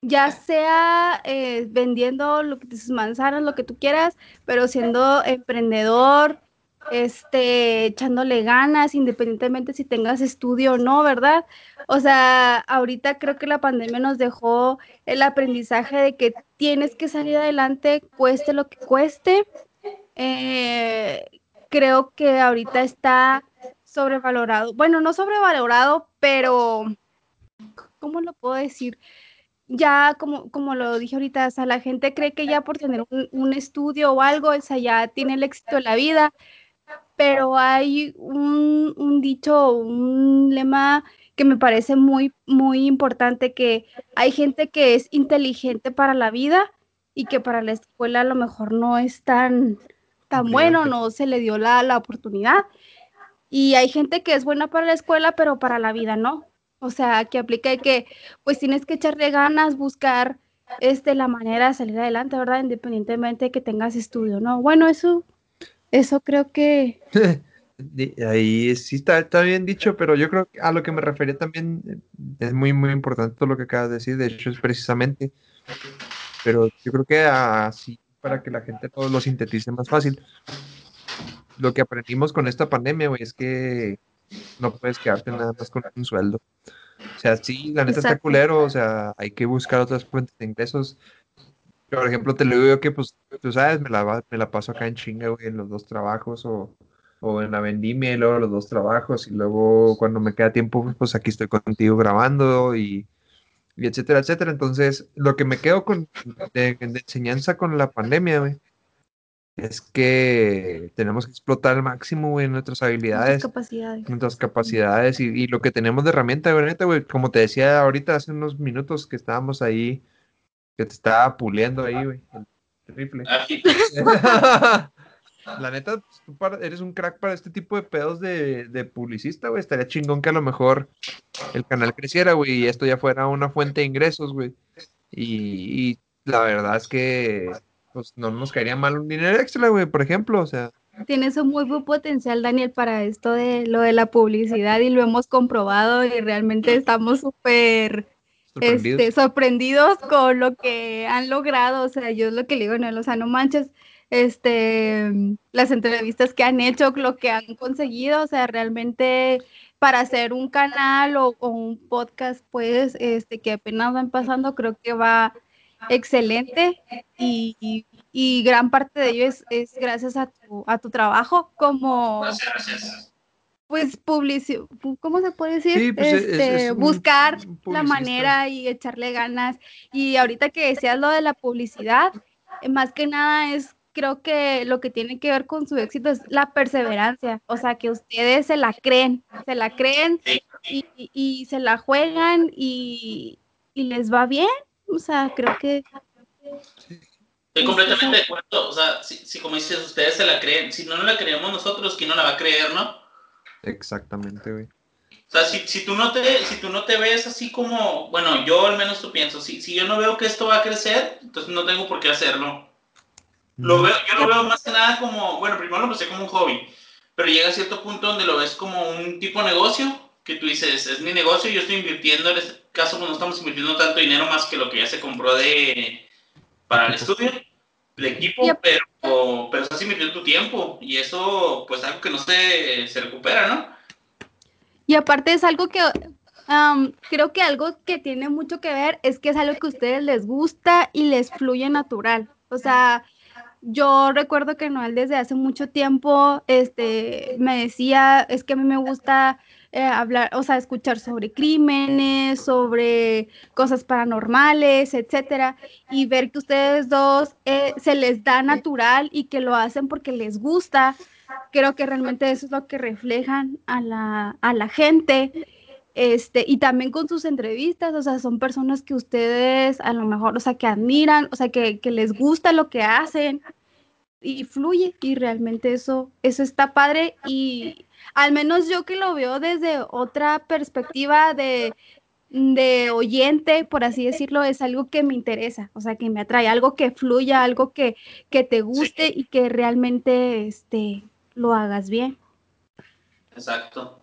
ya sea eh, vendiendo lo que tus manzanas, lo que tú quieras, pero siendo emprendedor, este, echándole ganas, independientemente si tengas estudio o no, ¿verdad? O sea, ahorita creo que la pandemia nos dejó el aprendizaje de que tienes que salir adelante, cueste lo que cueste. Eh, creo que ahorita está sobrevalorado. Bueno, no sobrevalorado, pero ¿cómo lo puedo decir? ya como, como lo dije ahorita, o sea, la gente cree que ya por tener un, un estudio o algo, o sea, ya tiene el éxito en la vida, pero hay un, un dicho, un lema que me parece muy, muy importante, que hay gente que es inteligente para la vida y que para la escuela a lo mejor no es tan, tan bueno, no se le dio la, la oportunidad. Y hay gente que es buena para la escuela, pero para la vida no. O sea, que aplica que pues tienes que echarle ganas, buscar este, la manera de salir adelante, ¿verdad? Independientemente de que tengas estudio, ¿no? Bueno, eso, eso creo que...
Ahí sí está, está bien dicho, pero yo creo que a lo que me refería también eh, es muy, muy importante todo lo que acabas de decir, de hecho es precisamente, pero yo creo que así para que la gente todo lo sintetice más fácil. Lo que aprendimos con esta pandemia, güey, es que no puedes quedarte nada más con un sueldo. O sea, sí, la neta está culero, o sea, hay que buscar otras fuentes de ingresos. Por ejemplo, te lo digo que, pues, tú sabes, me la, me la paso acá en chinga, güey, en los dos trabajos o, o en la vendimia y luego los dos trabajos y luego cuando me queda tiempo, pues aquí estoy contigo grabando y, y etcétera, etcétera. Entonces, lo que me quedo con de, de enseñanza con la pandemia, güey, es que tenemos que explotar al máximo, güey, nuestras habilidades.
Nuestras capacidades.
Nuestras capacidades y, y, lo que tenemos de herramienta, güey, neta, güey, como te decía ahorita hace unos minutos que estábamos ahí, que te estaba puliendo ahí, güey, el rifle. La neta, pues, tú eres un crack para este tipo de pedos de, de publicista, güey. Estaría chingón que a lo mejor el canal creciera, güey, y esto ya fuera una fuente de ingresos, güey. Y, y la verdad es que pues no nos caería mal un dinero extra, güey, por ejemplo, o sea.
Tienes un muy buen potencial, Daniel, para esto de lo de la publicidad y lo hemos comprobado y realmente estamos súper
sorprendidos.
Este, sorprendidos con lo que han logrado. O sea, yo es lo que le digo, no, o sea, no manches, este, las entrevistas que han hecho, lo que han conseguido, o sea, realmente para hacer un canal o, o un podcast, pues, este, que apenas van pasando, creo que va excelente y, y, y, gran parte de ello es, es gracias a tu, a tu, trabajo como
gracias, gracias.
Pues publici ¿cómo se puede decir?
Sí, pues
este,
es, es un,
buscar la manera y echarle ganas. Y ahorita que decías lo de la publicidad más que nada es creo que lo que tiene que ver con su éxito es la perseverancia, o sea, que ustedes se la creen, se la creen y, y, y se la juegan y, y les va bien, o sea, creo que...
Estoy completamente de acuerdo, o sea, si, si, como dices, ustedes se la creen, si no, no la creemos nosotros, ¿quién no la va a creer, no?
Exactamente, güey.
O sea, si, si, tú no te, si tú no te ves así como, bueno, yo al menos tú pienso, si, si yo no veo que esto va a crecer, entonces no tengo por qué hacerlo. Lo veo, yo lo veo más que nada como, bueno, primero lo pensé como un hobby, pero llega a cierto punto donde lo ves como un tipo de negocio, que tú dices, es mi negocio, yo estoy invirtiendo, en este caso pues, no estamos invirtiendo tanto dinero más que lo que ya se compró de para el estudio, el equipo, pero, pero estás invirtiendo tu tiempo y eso pues algo que no se, se recupera, ¿no?
Y aparte es algo que um, creo que algo que tiene mucho que ver es que es algo que a ustedes les gusta y les fluye natural. O sea, yo recuerdo que Noel desde hace mucho tiempo este, me decía, es que a mí me gusta eh, hablar, o sea, escuchar sobre crímenes, sobre cosas paranormales, etcétera, y ver que ustedes dos eh, se les da natural y que lo hacen porque les gusta. Creo que realmente eso es lo que reflejan a la, a la gente. Este, y también con sus entrevistas, o sea, son personas que ustedes a lo mejor, o sea, que admiran, o sea, que, que les gusta lo que hacen y fluye y realmente eso, eso está padre y al menos yo que lo veo desde otra perspectiva de, de oyente, por así decirlo, es algo que me interesa, o sea, que me atrae, algo que fluya, algo que, que te guste sí. y que realmente este, lo hagas bien.
Exacto.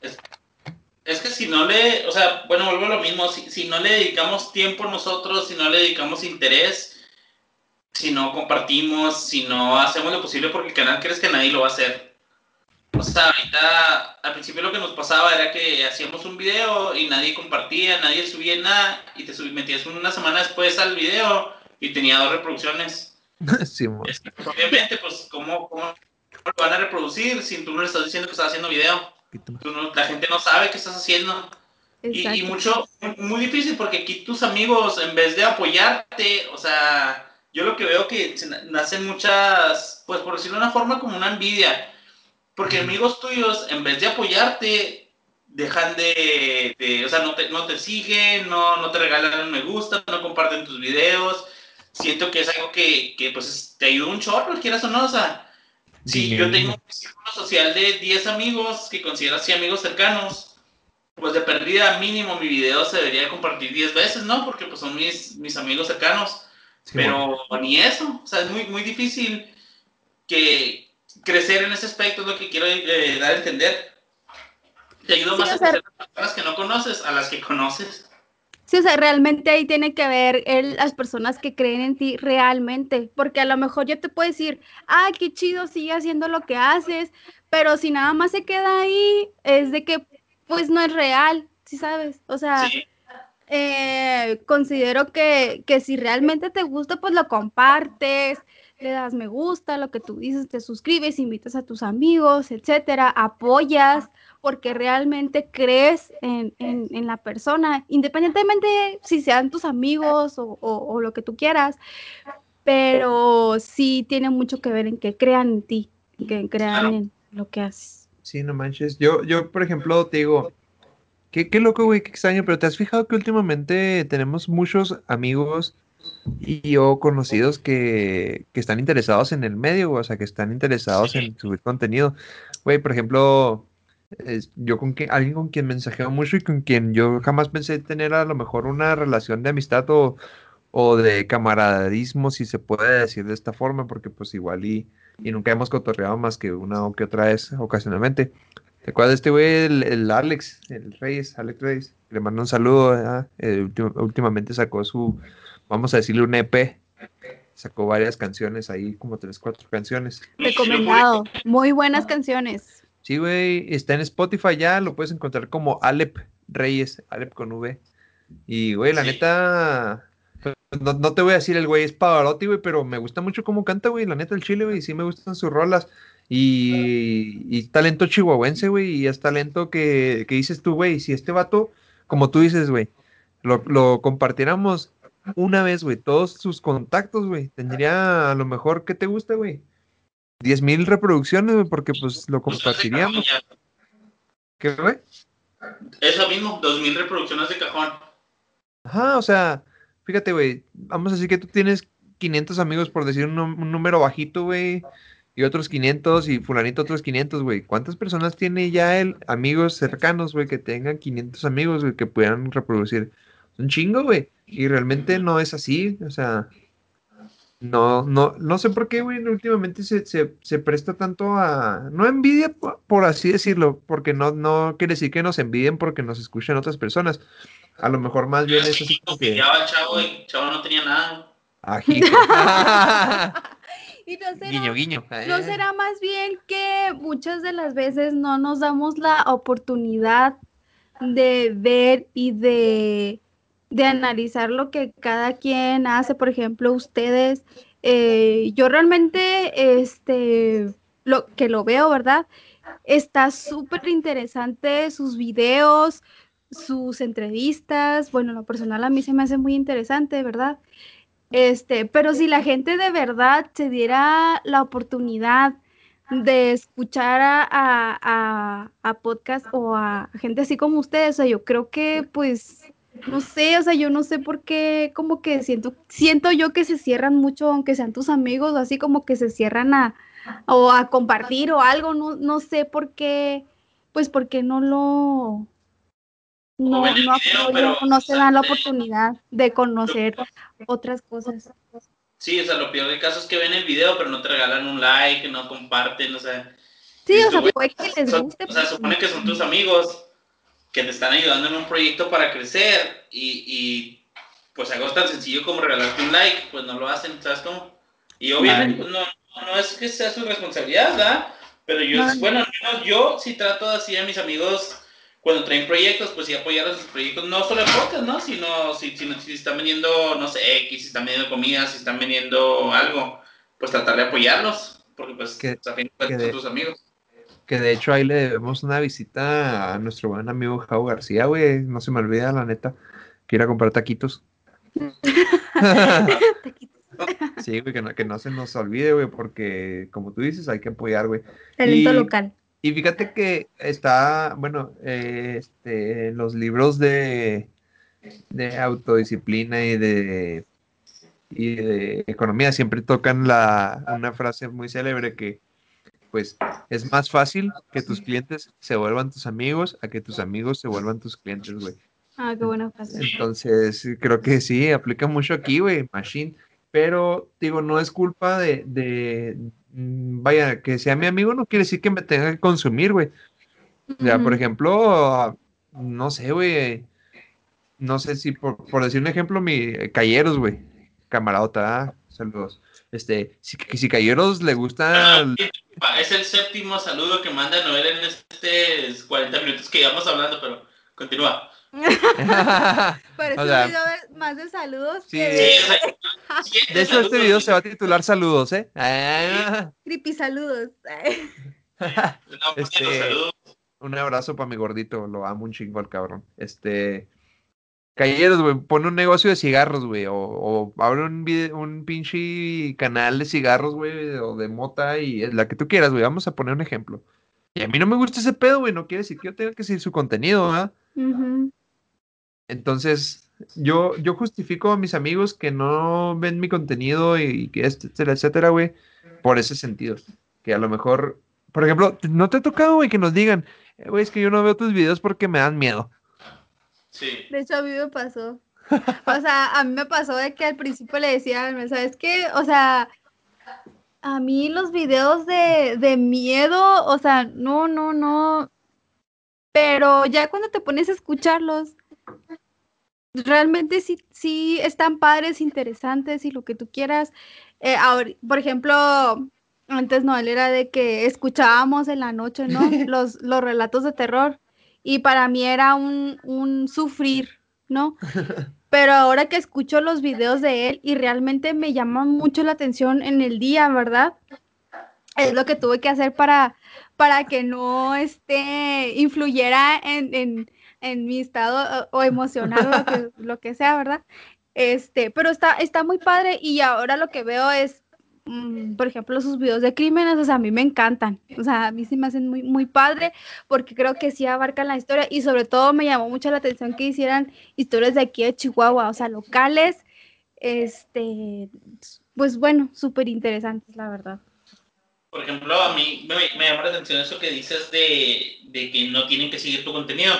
Es, es, que si no le, o sea, bueno, vuelvo a lo mismo, si, si no le dedicamos tiempo nosotros, si no le dedicamos interés, si no compartimos, si no hacemos lo posible porque el canal crees que nadie lo va a hacer. O sea, ahorita al principio lo que nos pasaba era que hacíamos un video y nadie compartía, nadie subía nada y te subí, metías una semana después al video y tenía dos reproducciones.
sí,
es que, obviamente, pues, ¿cómo, ¿cómo, lo van a reproducir si tú no le estás diciendo que estás haciendo video? Tú no, la gente no sabe qué estás haciendo. Y, y, mucho, muy difícil porque aquí tus amigos, en vez de apoyarte, o sea, yo lo que veo que nacen muchas, pues por decirlo de una forma, como una envidia. Porque amigos tuyos, en vez de apoyarte, dejan de, o sea, no te, no te siguen, no, no te regalan un me gusta, no comparten tus videos. Siento que es algo que, que pues, te ayuda un chorro, quieras o no, o sea, si yo tengo un círculo social de 10 amigos que considero así amigos cercanos, pues de perdida mínimo mi video se debería compartir 10 veces, ¿no? Porque pues son mis, mis amigos cercanos. pero ni eso, o sea, es muy, muy difícil que crecer en ese aspecto, es lo que quiero eh, dar a entender. Te ayuda más a crecer las personas que no conoces a las que conoces.
Sí, o sea, realmente ahí tiene que ver el, las personas que creen en ti realmente, porque a lo mejor yo te puedo decir, ah, qué chido, sigue haciendo lo que haces, pero si nada más se queda ahí, es de que pues no es real, ¿sí sabes? O sea, eh, considero que, que, si realmente te gusta, pues lo compartes, le das me gusta, lo que tú dices, te suscribes, invitas a tus amigos, etcétera, apoyas, porque realmente crees en, en, en la persona, independientemente si sean tus amigos o, o, lo que tú quieras, pero sí tiene mucho que ver en que crean en ti, que crean en lo que haces.
Sí, no manches. Yo, yo, por ejemplo, te digo, qué, qué loco, güey, qué extraño, pero ¿te has fijado que últimamente tenemos muchos amigos y o conocidos que, que están interesados en el medio, o sea, que están interesados en subir contenido? Güey, por ejemplo, yo con quien, alguien con quien mensajeo mucho y con quien yo jamás pensé tener a lo mejor una relación de amistad o, o de camaraderismo, si se puede decir de esta forma, porque pues igual y y nunca hemos cotorreado más que una o que otra vez ocasionalmente. ¿Te acuerdas de este güey, el, Alex, el Reyes, Alex Reyes? Le mando un saludo. Eh, últimamente sacó su, vamos a decirle, un EP. Sacó varias canciones ahí, como tres, cuatro canciones.
Recomendado. Muy buenas canciones.
Sí, güey. Está en Spotify ya. Lo puedes encontrar como Alep Reyes. Alep con V. Y, güey, la neta, no, te voy a decir el güey es Pavarotti, güey, pero me gusta mucho cómo canta, güey. La neta, el chile, güey, sí me gustan sus rolas. Y, y talento chihuahuense, güey, y es talento que, que dices tú, güey. Si este vato, como tú dices, güey, lo, lo compartiéramos una vez, güey, todos sus contactos, güey, tendría a lo mejor, ¿qué te gusta, güey? 10 mil reproducciones, güey, porque pues lo compartiríamos. ¿Qué, güey?
Eso mismo, dos mil reproducciones de cajón.
Ajá, o sea, fíjate, güey, vamos a decir que tú tienes 500 amigos, por decir un, número bajito, güey, y otros 500 y fulanito otros 500, güey. ¿Cuántas personas tiene ya él, amigos cercanos, güey, que tengan 500 amigos, güey, que puedan reproducir? Un chingo, güey. Y realmente no es así, o sea, no, no, no sé por qué, güey, últimamente se, se, se, presta tanto a, no envidia, por, así decirlo, porque no, no quiere decir que nos envidien porque nos escuchen otras personas, a lo mejor más bien es así
como que... chavo y chavo no tenía nada.
y no será, guiño, guiño. No será más bien que muchas de las veces no nos damos la oportunidad de ver y de, de analizar lo que cada quien hace. Por ejemplo, ustedes, eh, yo realmente, este, lo que lo veo, ¿verdad? Está súper interesante sus videos, sus entrevistas, bueno, lo personal a mí se me hace muy interesante, ¿verdad? Este, pero si la gente de verdad se diera la oportunidad de escuchar a, a, a, podcast o a gente así como ustedes, o sea, yo creo que pues, no sé, o sea, yo no sé por qué, como que siento, siento yo que se cierran mucho, aunque sean tus amigos, así como que se cierran a, o a compartir o algo, no, no sé por qué, pues porque no lo, no, no, no se dan la oportunidad de conocer otras cosas.
Sí, o sea, lo peor del caso es que ven el video, pero no te regalan un like, no comparten, o sea.
Sí, o sea, puede que les guste.
o sea, supone que son tus amigos que te están ayudando en un proyecto para crecer y, y pues algo tan sencillo como regalarte un like, pues no lo hacen, ¿sabes cómo? Y obviamente pues, no, no es que sea su responsabilidad, ¿verdad? Pero yo, bueno, al menos yo sí trato así a mis amigos cuando traen proyectos, pues sí apoyar a sus proyectos, no solo en podcast, ¿no? Sino si, si, si, están vendiendo, no sé, X, si están vendiendo comida, si están vendiendo algo, pues tratar de apoyarlos, porque pues
que,
a fin de son tus amigos.
Que de hecho ahí le debemos una visita a nuestro buen amigo Jau García, güey. No se me olvida, la neta. Que ir a comprar taquitos. sí, güey, que no, que no se nos olvide, güey, porque como tú dices, hay que apoyar, güey.
Talento
Y-
local.
Y fíjate que está, bueno, eh, este, los libros de, de autodisciplina y de, y de economía siempre tocan la, una frase muy célebre que, pues, es más fácil que tus clientes se vuelvan tus amigos a que tus amigos se vuelvan tus clientes, güey.
Ah, qué buena frase.
Entonces, creo que sí, aplica mucho aquí, güey, Machine. Pero, digo, no es culpa de, de, mm, vaya, que sea mi amigo no quiere decir que me tenga que consumir, güey. O sea, por ejemplo, no sé, güey. No sé si, por, por decir un ejemplo, mi eh, Calleros, güey. Camaradota, ah, saludos. Este, si, si Calleros le gusta...
Es el séptimo saludo que manda Noel en estos 40 minutos que llevamos hablando, pero continúa.
Parece
O sea,
un video de- más de saludos
Sí.
que
Sí,
de
o sea, siguiente
de hecho, este video se va a titular Saludos, ¿eh? Ah.
creepy saludos.
Pues,
Este-. Un abrazo para mi gordito, lo amo un chingo al cabrón. Este. Calleros, güey, pone un negocio de cigarros, güey, o, o abre un, vide- un pinche canal de cigarros, güey, o de mota y la que tú quieras, güey. Vamos a poner un ejemplo. Y a mí no me gusta ese pedo, güey, no quiere decir que yo tenga que seguir su contenido, ¿verdad? Entonces, yo, yo justifico a mis amigos que no ven mi contenido y que etcétera, etcétera, güey, por ese sentido. Que a lo mejor, por ejemplo, ¿no te ha tocado, güey, que nos digan, "Eh, güey, es que yo no veo tus videos porque me dan miedo?
Sí.
De hecho, a mí me pasó. O sea, a mí me pasó de que al principio le decía, ¿sabes qué? O sea, a mí los videos de, de miedo, o sea, no, no, no. Pero ya cuando te pones a escucharlos, realmente sí, sí están padres, interesantes y lo que tú quieras. Eh, ahori- por ejemplo, antes Noel era de que escuchábamos en la noche, ¿no? Los, los relatos de terror. Y para mí era un, un sufrir, ¿no? Pero ahora que escucho los videos de él y realmente me llaman mucho la atención en el día, ¿verdad? Es lo que tuve que hacer para, para que no este, influyera en, en, en mi estado o, o emocional o lo que, lo que sea, ¿verdad? Este, pero está, está muy padre y ahora lo que veo es, por ejemplo, sus videos de crímenes, o sea, a mí me encantan, o sea, a mí sí me hacen muy, muy padre porque creo que sí abarcan la historia y sobre todo me llamó mucho la atención que hicieran historias de aquí de Chihuahua, o sea, locales, este, pues bueno, súper interesantes, la verdad.
Por ejemplo, a mí me, me llama la atención eso que dices de, de que no tienen que seguir tu contenido.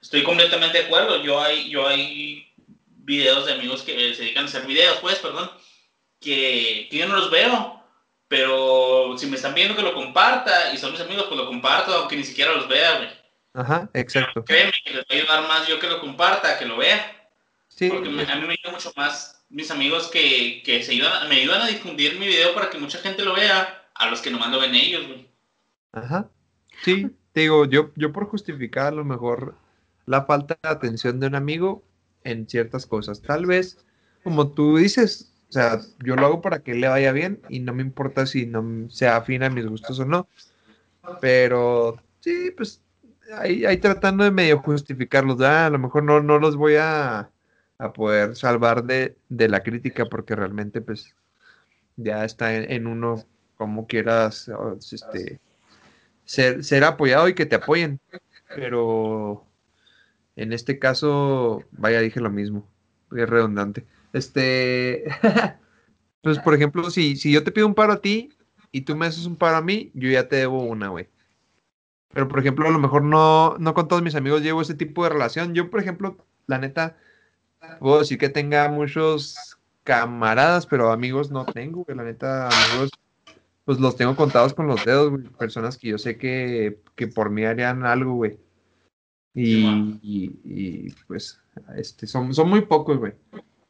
Estoy completamente de acuerdo. Yo hay, yo hay videos de amigos que se dedican a hacer videos, pues, perdón, que, que yo no los veo. Pero si me están viendo que lo comparta y son mis amigos, pues lo comparto, aunque ni siquiera los vea, güey.
Ajá, exacto.
Créeme que les va a ayudar más yo que lo comparta, que lo vea.
Sí,
Porque me- a mí me ayuda mucho más mis amigos que, que se ayudan, me ayudan a difundir mi video para que mucha gente lo vea, a los que nomás lo ven ellos, güey.
Ajá. Sí, te digo, yo, yo por justificar a lo mejor la falta de atención de un amigo en ciertas cosas. Tal vez, como tú dices, o sea, yo lo hago para que le vaya bien y no me importa si no sea afín a mis gustos o no. Pero sí, pues ahí, tratando de medio justificarlos, ¿verdad? a lo mejor no, no los voy a, a poder salvar de, de la crítica porque realmente pues ya está en, en uno como quieras este, ser, ser apoyado y que te apoyen. Pero en este caso, vaya, dije lo mismo. Es redundante. Este, pues por ejemplo, si, si yo te pido un paro a ti y tú me haces un paro a mí, yo ya te debo una, güey. Pero por ejemplo, a lo mejor no, no con todos mis amigos llevo ese tipo de relación. Yo, por ejemplo, la neta, puedo decir que tenga muchos camaradas, pero amigos no tengo, güey. La neta, amigos, pues los tengo contados con los dedos, güey. Personas que yo sé que, que por mí harían algo, güey. Y, y, y, pues, este, son, son muy pocos, güey.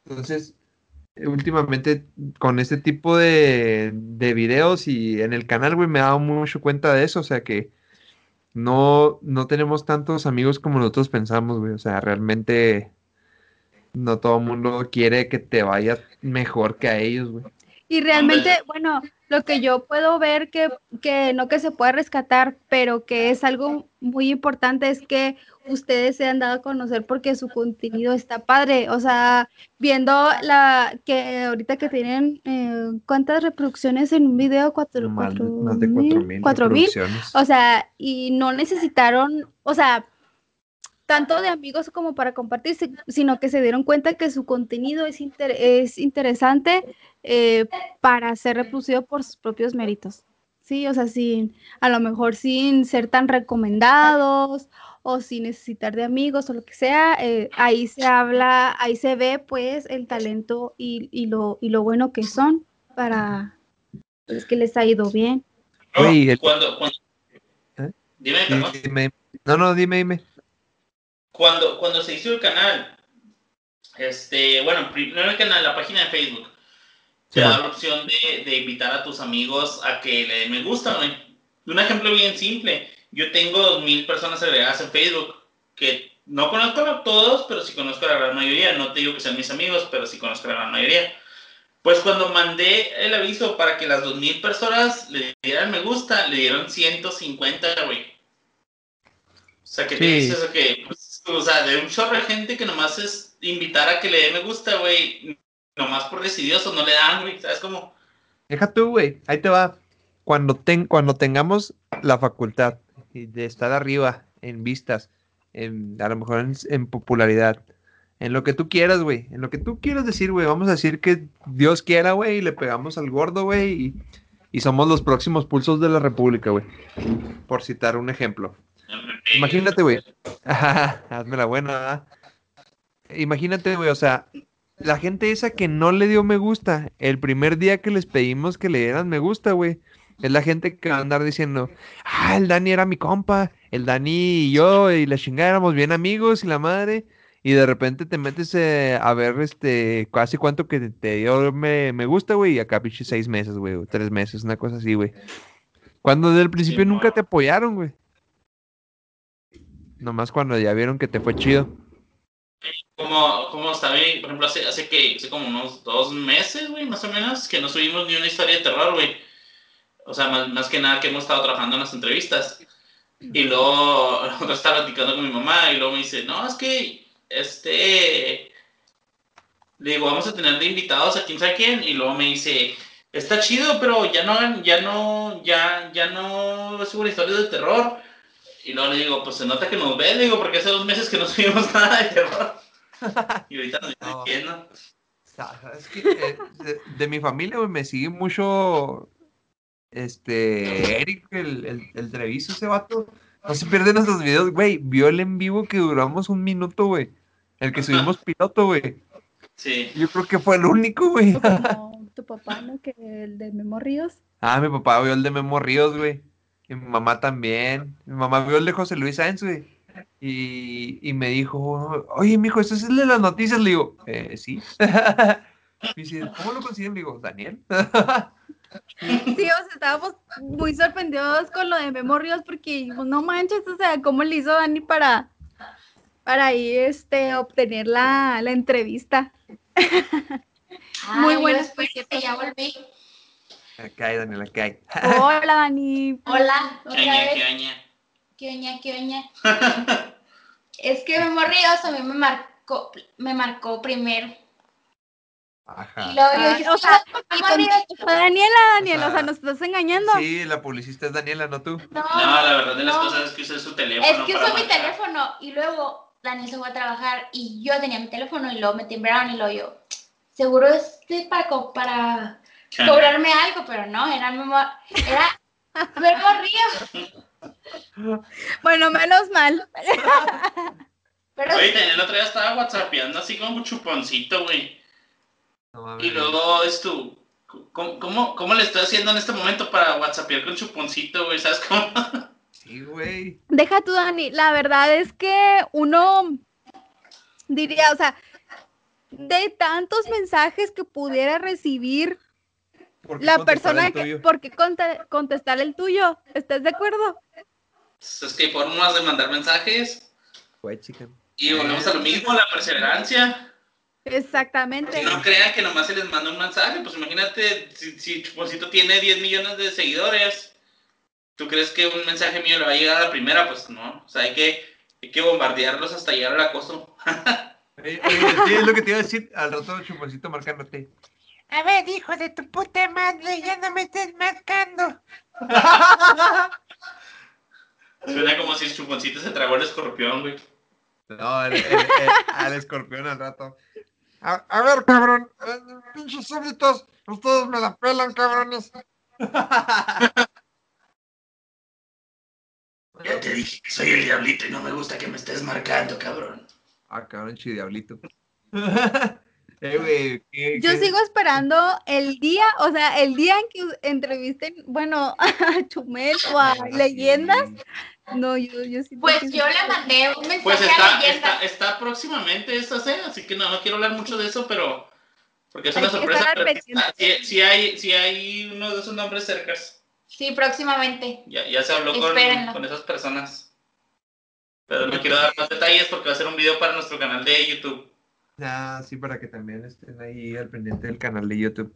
Entonces, eh, últimamente con este tipo de, de videos y en el canal, güey, me he dado mucho cuenta de eso. O sea que no, no tenemos tantos amigos como nosotros pensamos, güey. O sea, realmente no todo mundo quiere que te vaya mejor que a ellos, güey.
Y realmente, bueno, lo que yo puedo ver que, que no que se puede rescatar, pero que es algo muy importante es que ustedes se han dado a conocer porque su contenido está padre. O sea, viendo la que ahorita que tienen eh, cuántas reproducciones en un video, cuatro,
Más,
cuatro
más de cuatro mil.
cuatro mil. O sea, y no necesitaron, o sea, tanto de amigos como para compartirse, sino que se dieron cuenta que su contenido es, inter- es interesante eh, para ser reproducido por sus propios méritos. Sí, o sea, sin, a lo mejor sin ser tan recomendados o sin necesitar de amigos o lo que sea, eh, ahí se habla, ahí se ve pues el talento y, y lo, y lo bueno que son para, pues que les ha ido bien.
No, cuando, cuando-
¿Eh?
Dime.
Dime- no, no, dime, dime.
Cuando, cuando se hizo el canal, este, bueno, primero el canal, la página de Facebook, te
Sí,
da la opción de, de invitar a tus amigos a que le den me gusta, güey. Un ejemplo bien simple. Yo tengo dos mil personas agregadas en Facebook que no conozco a todos, pero sí conozco a la gran mayoría. No te digo que sean mis amigos, pero sí conozco a la gran mayoría. Pues cuando mandé el aviso para que las dos mil personas le dieran me gusta, le dieron 150, güey. O sea, que te
Sí.
dices que, pues, o sea, de un chorro de gente que nomás es invitar a que le dé me gusta, güey, nomás por decidioso, no le dan, güey, ¿sabes cómo?
Deja tú, güey. Ahí te va. Cuando, ten- cuando tengamos la facultad de estar arriba en vistas, en, a lo mejor en, en popularidad, en lo que tú quieras, güey. En lo que tú quieras decir, güey. Vamos a decir que Dios quiera, güey, y le pegamos al gordo, güey, y, y somos los próximos pulsos de la República, güey. Por citar un ejemplo. Imagínate, güey. Hazme la buena. Imagínate, güey, o sea, la gente esa que no le dio me gusta, el primer día que les pedimos que le dieran me gusta, güey, es la gente que va a andar diciendo, ah, el Dani era mi compa, el Dani y yo y la chingada éramos bien amigos y la madre, y de repente te metes eh, a ver este, casi cuánto que te, dio me, me gusta, güey, y acá pinche seis meses, güey, o tres meses, una cosa así, güey. Cuando desde el principio
Sí,
nunca te apoyaron, güey. Nomás cuando ya vieron que te fue chido.
Como, como ahí, por ejemplo, hace, hace que, hace como unos dos meses, güey, más o menos, que no subimos ni una historia de terror, güey. O sea, más, más que nada que hemos estado trabajando en las entrevistas. Y luego, yo estaba platicando con mi mamá y luego me dice, no, es que, este, le digo, vamos a tener de invitados a quién sabe quién. Y luego me dice, está chido, pero ya no, ya no, ya, ya no subo historias de terror. Y luego le digo, pues se nota que nos ve, le digo, porque hace dos meses que no subimos nada de terror. Y ahorita nos
No.
está viendo.
¿Sabes qué? Eh, de, de mi familia, güey, me sigue mucho este Eric, el, el, el Treviso, ese vato. No se pierden nuestros videos, güey. Vio el en vivo que duramos un minuto, güey. El que subimos piloto, güey.
Sí.
Yo creo que fue el único, güey.
Tu papá, ¿no? Que el de Memo Ríos.
Ah, mi papá vio el de Memo Ríos, güey. Y mi mamá también. Mi mamá vio el de José Luis Sáenz, güey. Y, y me dijo, oye, mijo, ¿este es el de las noticias? Le digo, eh, sí. Me dice, ¿cómo lo consiguen? Le digo, Daniel.
Sí, o sea, estábamos muy sorprendidos con lo de Memo Ríos porque dijimos, no manches, o sea, ¿cómo le hizo Dani para, para ahí este, obtener la, la entrevista? Muy
Ay,
buena
después que ya volví.
Acá hay, Daniel, acá hay.
Hola, Dani.
Hola,
¿Qué oña, qué oña?
¿Qué oña, qué oña? Es que Memo Ríos a mí me marcó, me marcó primero.
Ajá.
Y luego yo
Ah,
dije,
o sea,
"Sí,
y
Memo
con-
Ríos".
Daniela, Daniela, o sea, nos estás engañando.
Sí, la publicista es Daniela, no tú.
No,
No, la verdad de las
no.
cosas es que usé su teléfono.
Es que usó mi teléfono y luego Daniel se fue a trabajar y yo tenía mi teléfono y luego me timbraron y luego yo, seguro es de- para, para. Cobrarme algo, pero no, era era Ríos.
Bueno, menos mal.
Pero
Oye, Daniel el otro día estaba whatsappeando así como un chuponcito, güey.
No.
Y luego es tu... ¿Cómo, cómo, cómo le estoy haciendo en este momento para whatsappear con chuponcito, güey? ¿Sabes cómo?
Sí, güey.
Deja tú, Dani. La verdad es que uno diría, o sea, de tantos mensajes que pudiera recibir
¿Por qué
la persona
el
que,
tuyo?
¿por qué conte- contestar el tuyo? ¿Estás de acuerdo?
Pues Es que hay formas de mandar mensajes.
Güey, chica.
Y volvemos a lo mismo, la perseverancia.
Exactamente.
Y no crean que nomás se les manda un mensaje, pues imagínate si, si Chuponcito tiene 10 millones de seguidores, ¿tú crees que un mensaje mío le va a llegar a la primera? Pues no, o sea, hay que, hay que bombardearlos hasta llegar al acoso.
Sí, es lo que te iba a decir al rato chuponcito marcándote.
A ver, hijo de tu puta madre, ya no me estés marcando.
Suena como si Chuponcito se tragó el escorpión, güey.
No, el, el- el- al escorpión al rato.
A, a ver, cabrón, eh, pinches súbditos, ustedes me la pelan, cabrones.
Ya te dije que soy el diablito y no me gusta que me estés marcando, cabrón.
Ah, cabrón, chidiablito. eh, güey, ¿qué-
Yo
qué-
sigo esperando el día, o sea, el día en que entrevisten, bueno, a Chumel o a
Ah,
Leyendas.
sí.
No, yo, yo sí.
Pues yo le mandé un mensaje
Pues
a
está,
leyenda.
está, está próximamente esta cena, así que no, no quiero hablar mucho de eso, pero porque es
Hay
una sorpresa. pero sí, está-
pendiente.
sí- sí hay, sí hay uno de esos nombres cercas.
Sí, próximamente.
Ya, ya se habló con, con esas personas. Pero no quiero dar más detalles porque va a ser un video para nuestro canal de YouTube.
Ah, sí, para que también estén ahí al pendiente del canal de YouTube.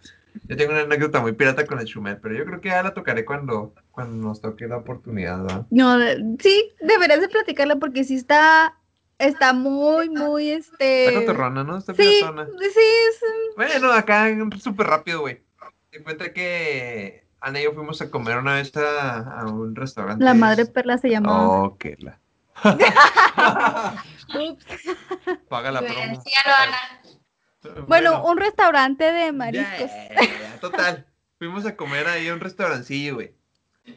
Yo tengo una anécdota muy pirata con el Chumel, pero yo creo que ya la tocaré cuando, cuando nos toque la oportunidad, ¿verdad?
No, sí, deberías de platicarla porque sí está, está muy, muy, este...
Está cotorrona, ¿no? Está
Sí,
piratona.
sí, es-
Bueno, acá súper rápido, güey. Te cuenta que Ana y yo fuimos a comer una vez a, a un restaurante.
la madre perla se llamaba.
Oh, que la.
Ups.
Paga la promo.
Bueno, un restaurante de mariscos.
ya, ya, ya, Total. Fuimos a comer ahí a un restaurancillo, güey.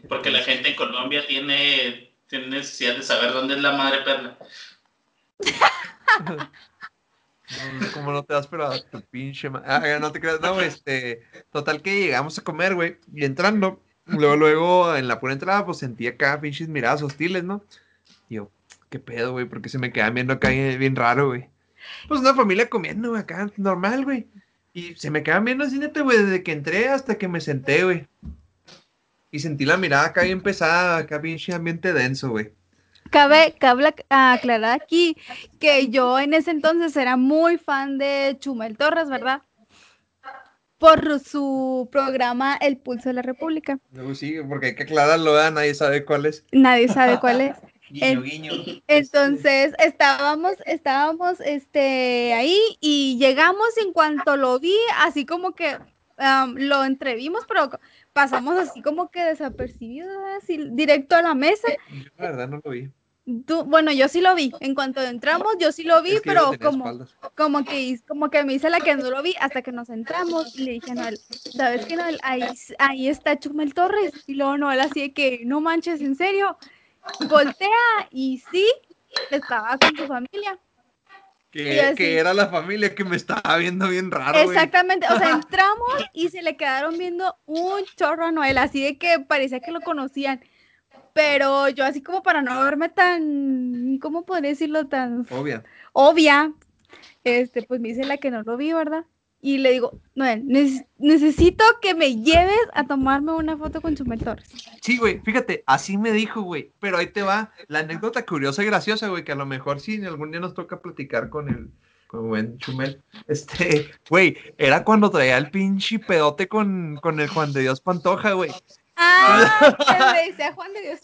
Porque la gente en Colombia tiene, tiene necesidad de saber dónde es la madre perla.
No, Como no te das, pero a tu pinche ma- Ah, no te creas, no, este. Total que llegamos a comer, güey. Y entrando, luego, luego, en la pura entrada, pues sentí acá pinches miradas hostiles, ¿no? Y yo, ¿qué pedo, güey? Porque se me quedan viendo acá bien, bien raro, güey. Pues una familia comiendo, güey, acá, normal, güey. Y se me quedan viendo así, neta, güey, desde que entré hasta que me senté, güey. Y sentí la mirada acá bien pesada, acá pinche ambiente denso, güey.
Cabe, cabe ac- aclarar aquí que yo en ese entonces era muy fan de Chumel Torres, ¿verdad? Por su programa El Pulso de la República.
Sí, porque hay que aclararlo, ¿verdad? Nadie sabe cuál es.
Nadie sabe cuál es.
Guiño, guiño.
Entonces estábamos, estábamos este, ahí y llegamos en cuanto lo vi, así como que am, lo entrevimos, pero pasamos así como que desapercibido, así directo a la mesa.
Yo la verdad no lo vi.
Tú- bueno, yo sí lo vi. En cuanto entramos, yo sí lo vi,
Es que
pero como,
espaldas.
como que como que me hice la que no lo vi hasta que nos entramos y le dije a Noel, ¿sabes qué Noel? Ahí, ahí está Chumel Torres. Y luego Noel así de que, no manches, ¿en serio? Voltea y sí, estaba con su familia.
Que, era la familia que me estaba viendo bien raro.
Exactamente, o sea, entramos y se le quedaron viendo un chorro a Noel, así de que parecía que lo conocían. Pero yo así como para no verme tan, ¿cómo podría decirlo? Tan
Obvia.
obvia, este, pues me dice la que no lo vi, ¿verdad? Y le digo, Noel, neces- necesito que me lleves a tomarme una foto con Chumel Torres.
Sí, güey, fíjate, así me dijo, güey. Pero ahí te va la anécdota curiosa y graciosa, güey, que a lo mejor sí algún día nos toca platicar con el, con buen Chumel. Este, güey, era cuando traía el pinche pedote con, con el Juan de Dios Pantoja, güey.
Ah, que le decía Juan de Dios.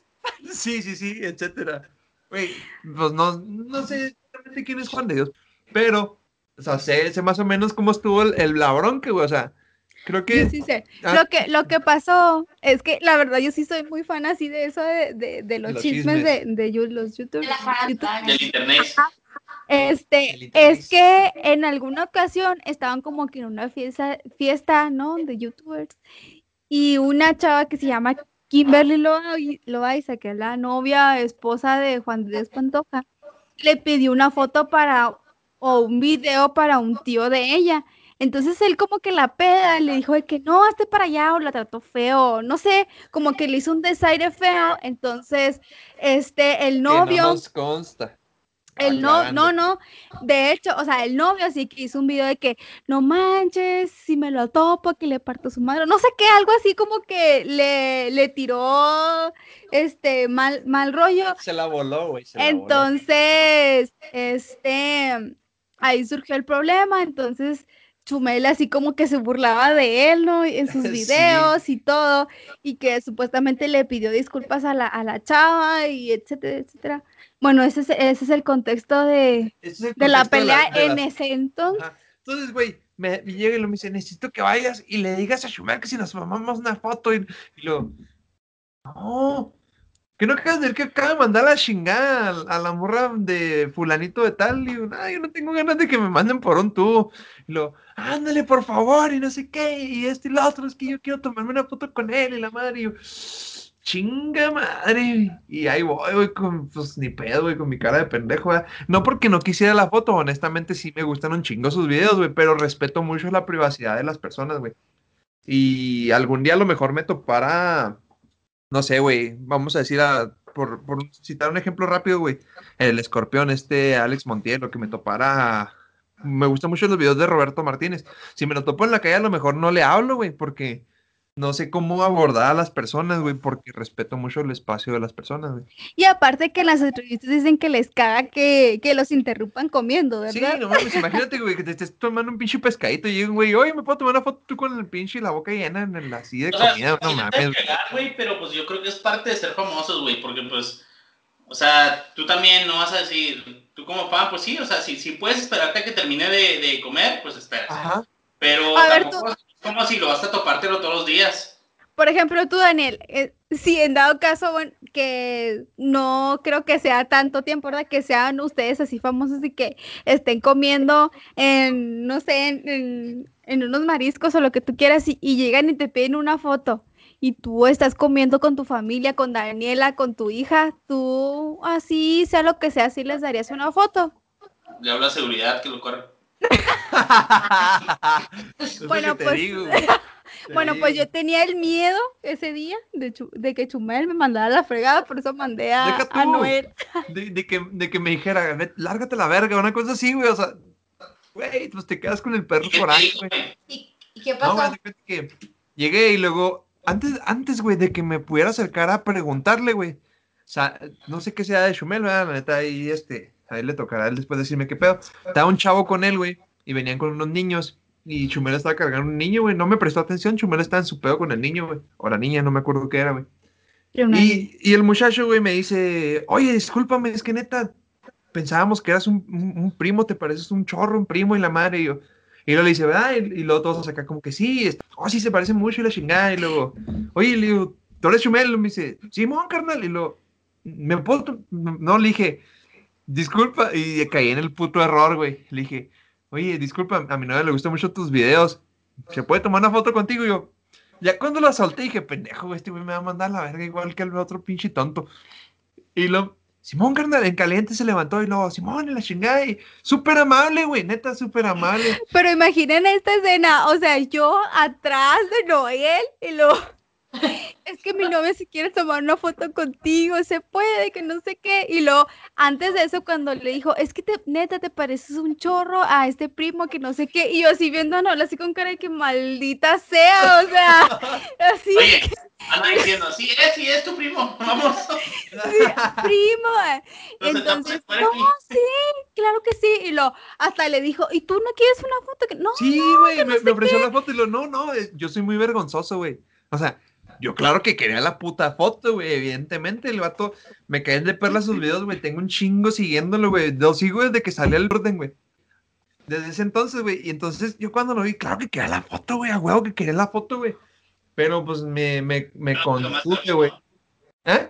Sí, sí, sí, etcétera. Güey, pues no, no sé exactamente quién es Juan de Dios, pero, o sea, sé, sé más o menos cómo estuvo el, el la bronca, güey, o sea, creo que...
Yo sí sé.
Ah.
Lo que, lo que pasó es que la verdad yo sí soy muy fan así de eso de, de, de los,
Los
chismes,
chismes.
de, de los YouTube.
De la farándula.
Del internet.
Este, es que en alguna ocasión estaban como que en una fiesta, fiesta, ¿no? De youtubers. Y una chava que se llama Kimberly Loai- Loaiza, que es la novia, esposa de Juan de Pantoja, le pidió una foto para, o un video para un tío de ella. Entonces él como que la peda, le dijo de que no, hazte para allá, o la trató feo, no sé, como que le hizo un desaire feo. Entonces, este, el
que
novio...
no nos consta.
El no, no, no. De hecho, o sea, el novio así que hizo un video de que no manches, si me lo topo, que le parto su madre. No sé qué, algo así como que le, le tiró este mal, mal rollo.
Se la voló, güey. se la voló.
Entonces, este, ahí surgió el problema, entonces Chumel así como que se burlaba de él, ¿no? En sus
Sí.
videos y todo, y que supuestamente le pidió disculpas a la, a la chava y etcétera, etcétera. Bueno, ese es, ese es el contexto de,
Ese es el
de la
de
pelea
de
en ese entonces.
Ajá. Entonces, güey, me, me llega y lo me dice, necesito que vayas y le digas a Shumel que si nos tomamos una foto y, y lo, no, que no acabas de ver que acaba de mandar la chingada a, la morra de fulanito de tal, y yo, no, tengo ganas de que me manden por un tubo, y lo, ándale por favor, y no sé qué, y esto y lo otro, es que yo quiero tomarme una foto con él y la madre, y yo, chinga madre, y ahí voy, güey, con, pues ni pedo, güey, con mi cara de pendejo, ¿verdad? No porque no quisiera la foto, honestamente sí me gustan un chingo sus videos, güey, pero respeto mucho la privacidad de las personas, güey. Y algún día a lo mejor me topara, no sé, güey, vamos a decir, a, por, por citar un ejemplo rápido, güey, el escorpión, este Alex Montiel, lo que me topara, me gustan mucho los videos de Roberto Martínez. Si me lo topo en la calle, a lo mejor no le hablo, güey, porque no sé cómo abordar a las personas, güey, porque respeto mucho el espacio de las personas, güey.
Y aparte que en las entrevistas dicen que les caga que, que los interrumpan comiendo,
Sí,
¿verdad?
no mames, imagínate, güey, que te estés tomando un pinche pescadito y un güey, oye, ¿me puedo tomar una foto tú con el pinche y la boca llena en el así de
O sea,
comida? No
sí
mames.
güey, pero pues yo creo que es parte de ser famosos, güey, porque pues, o sea, tú también no vas a decir, tú como fan, pues sí, o sea, si, si puedes esperarte a que termine de, de comer, pues.
Ajá.
Pero
A ver,
tampoco es como si lo vas a topártelo todos los días.
Por ejemplo, tú, Daniel, eh, si en dado caso, bueno, que no creo que sea tanto tiempo, ¿verdad? Que sean ustedes así famosos y que estén comiendo en, no sé, en, en- en unos mariscos o lo que tú quieras y, y llegan y te piden una foto y tú estás comiendo con tu familia, con Daniela, con tu hija, tú así, sea lo que sea, sí les darías una foto.
Le hablo a seguridad que lo corre.
Bueno, pues, Bueno, pues yo tenía el miedo ese día de, que Chumel me mandara la fregada, por eso mandé a,
Deja
a
tú.
Noel.
De, de que, de que me dijera, "Ve, lárgate la verga, una cosa así, güey, o sea, güey, pues te quedas con el perro
¿Y qué
por
te
ahí,
dijo,
güey.
¿Y, y qué
No,
pasó?
que llegué y luego, antes, antes, güey, de que me pudiera acercar a preguntarle, güey, o sea, no sé qué sea de Shumel, ¿verdad? La neta, ahí, este, a él le tocará él después decirme qué pedo. Estaba un chavo con él, güey, y venían con unos niños, y Chumel estaba cargando un niño, güey, no me prestó atención, Chumel estaba en su pedo con el niño, güey, o la niña, no me acuerdo qué era, güey. Y, y el muchacho, güey, me dice, oye, discúlpame, es que neta, pensábamos que eras un, un- un primo, te pareces un chorro, un primo y la madre, y yo, y luego le dice, ¿verdad? Y, y luego todos acá como que sí, es- oh, sí, se parece mucho y la chingada, y luego, oye, le digo, ¿tú eres Chumel? Y me dice, Simón, carnal, y luego, ¿me puedo? to-?" No, le dije, disculpa, y caí en el puto error, güey, le dije, oye, disculpa, a mi novia le gustan mucho tus videos, ¿se puede tomar una foto contigo? Y yo, ya cuando la solté dije, pendejo, este güey me va a mandar a la verga igual que el otro pinche tonto. Y lo, Simón, carnal, en caliente se levantó y luego, Simón, en la chingada, y súper amable, güey, neta, súper amable.
Pero imaginen esta escena, o sea, yo atrás de Noel y lo es que mi novia se quiere tomar una foto contigo, se puede, que no sé qué. Y luego, antes de eso, cuando le dijo, es que te, neta te pareces un chorro a este primo que no sé qué. Y yo así viendo a Noel, así con cara de que maldita sea, o sea, así,
Oye, anda diciendo, sí es, sí es tu primo, vamos.
primo. eh". Entonces, no, sí, claro que sí. Y lo, hasta le dijo, ¿y tú no quieres una foto? Que no,
Sí, güey, me, me ofreció la foto y lo, no, no, eh, yo soy muy vergonzoso, güey. O sea, yo claro que quería la puta foto, güey, evidentemente, el vato, me caen de perlas sus videos, güey, tengo un chingo siguiéndolo, güey, lo sigo desde que salió el orden, güey. Desde ese entonces, güey, y entonces yo cuando lo vi, claro que quería la foto, güey, a huevo que quería la foto, güey. Pero pues me, me, me
más
contuve,
te
güey. ¿Eh?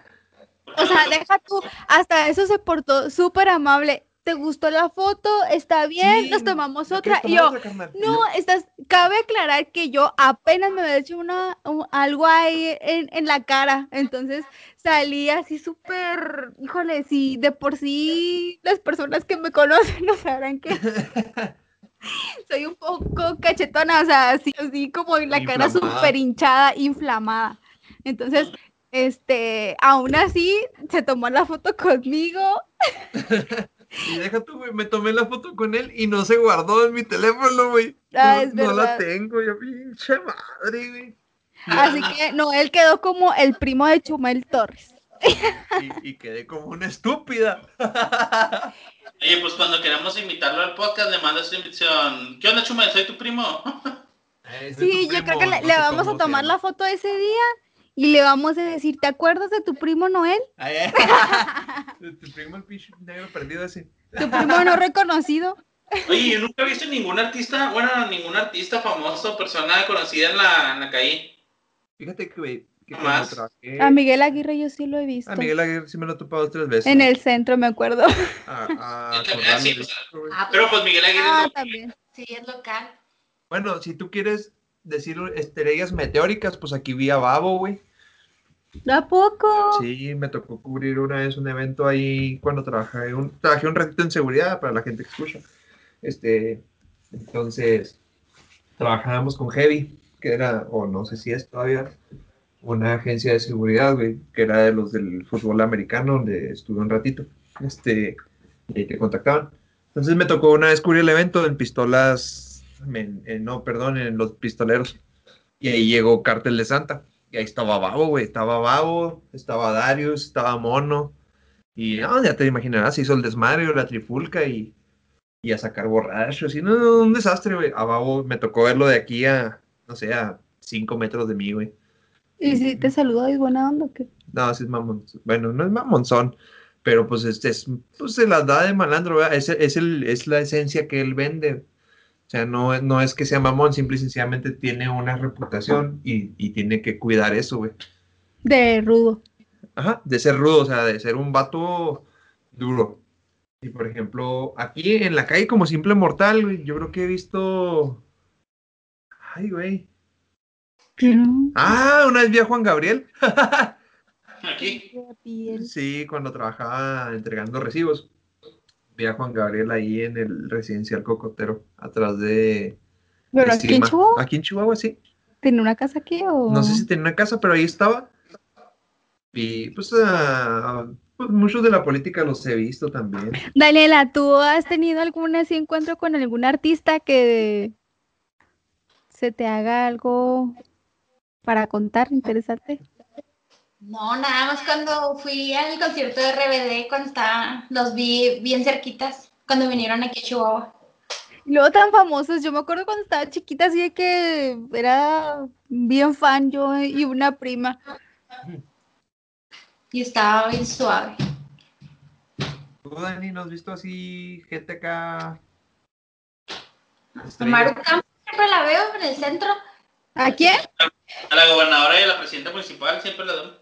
O sea,
no-
deja tú, hasta eso se portó súper amable. ¿Te gustó la foto? ¿Está bien?
Sí,
Nos tomamos
¿me
otra. Y yo,
otra,
no, estás, cabe aclarar que yo apenas me había hecho una, un- algo ahí en, en la cara. Entonces salí así súper, híjole, sí, de por sí las personas que me conocen no sabrán que soy un poco cachetona, o sea, así, así como la cara
Inflamada.
súper hinchada, inflamada. Entonces, este, aún así, se tomó la foto conmigo.
Y deja tú, güey, me tomé la foto con él y no se guardó en mi teléfono, güey.
Ah,
no,
es
no la tengo, yo pinche madre, güey.
Así que Noel quedó como el primo de Chumel Torres.
Y, y quedé como una estúpida.
Oye, pues cuando queramos invitarlo al podcast, le mandas una invitación. ¿Qué onda, Chumel? ¿Soy tu primo?
Eh, soy
Sí,
tu
yo creo que le,
no
vamos a tomar la foto ese día y le vamos a decir, ¿te acuerdas de tu primo Noel?
De tu primo el pinche negro perdido ese.
Tu primo no reconocido.
Oye, yo nunca he visto ningún artista, bueno, ningún artista famoso, persona conocida en la, en la calle.
Fíjate que, güey,
más.
trabajé...
A Miguel Aguirre yo sí lo he visto.
A Miguel Aguirre sí me lo he topado tres veces.
En el centro, me acuerdo.
A, a
Sí,
Corral,
sí,
de
pues.
Ah,
Pero pues Miguel Aguirre
Ah,
no-
también.
sí, es local.
Bueno, si tú quieres decir estrellas meteóricas, pues aquí vi a Babo, güey.
¿A poco?
Sí, me tocó cubrir una vez un evento ahí cuando trabajé un, trabajé un ratito en seguridad para la gente que escucha. Este, entonces, trabajábamos con Heavy, que era, o no sé si es todavía, una agencia de seguridad, güey, que era de los del fútbol americano, donde estuve un ratito. Este, y te contactaban. Entonces me tocó una vez cubrir el evento en pistolas, no, perdón, en los pistoleros. Y ahí llegó Cártel de Santa. Y ahí estaba Babo, güey. Estaba Babo, estaba Darius, estaba Mono. Y no, ya te imaginarás, se hizo el desmadre, la trifulca y, y a sacar borrachos. Y no, no, un desastre, güey. A Babo me tocó verlo de aquí a, no sé, a cinco metros de mí, güey.
¿Y si te saluda y buena onda o qué?
No, sí es mamón. Bueno, no es mamonzón, pero pues este es, pues se las da de malandro, ¿verdad? Es, es, el, es la esencia que él vende. O sea, no, no es que sea mamón, simple y sencillamente tiene una reputación y, y tiene que cuidar eso, güey.
De rudo.
Ajá, de ser rudo, o sea, de ser un vato duro. Y por ejemplo, aquí en la calle como simple mortal, güey, yo creo que he visto... Ay, güey. Ah, una vez vi a Juan Gabriel.
Aquí.
Sí, cuando trabajaba entregando recibos. Vi a Juan Gabriel ahí en el residencial Cocotero, atrás de...
¿Pero
de
aquí en. Chihuahua?
Aquí en Chihuahua, sí.
¿Tiene una casa aquí o...?
No sé si tenía una casa, pero ahí estaba. Y pues, ah, pues muchos de la política los he visto también.
Daniela, ¿tú has tenido algún así encuentro con algún artista que se te haga algo para contar interesante?
No, nada más cuando fui al concierto de RBD, cuando estaba, los vi bien cerquitas, cuando vinieron aquí a Chihuahua.
Y luego tan famosos, yo me acuerdo cuando estaba chiquita, así de que era bien fan yo y una prima.
Y estaba bien suave.
¿Tú, Dani, no has visto así gente acá?
Maru Campos siempre la veo en el centro,
¿A quién?
A la gobernadora y a la presidenta municipal siempre la doy.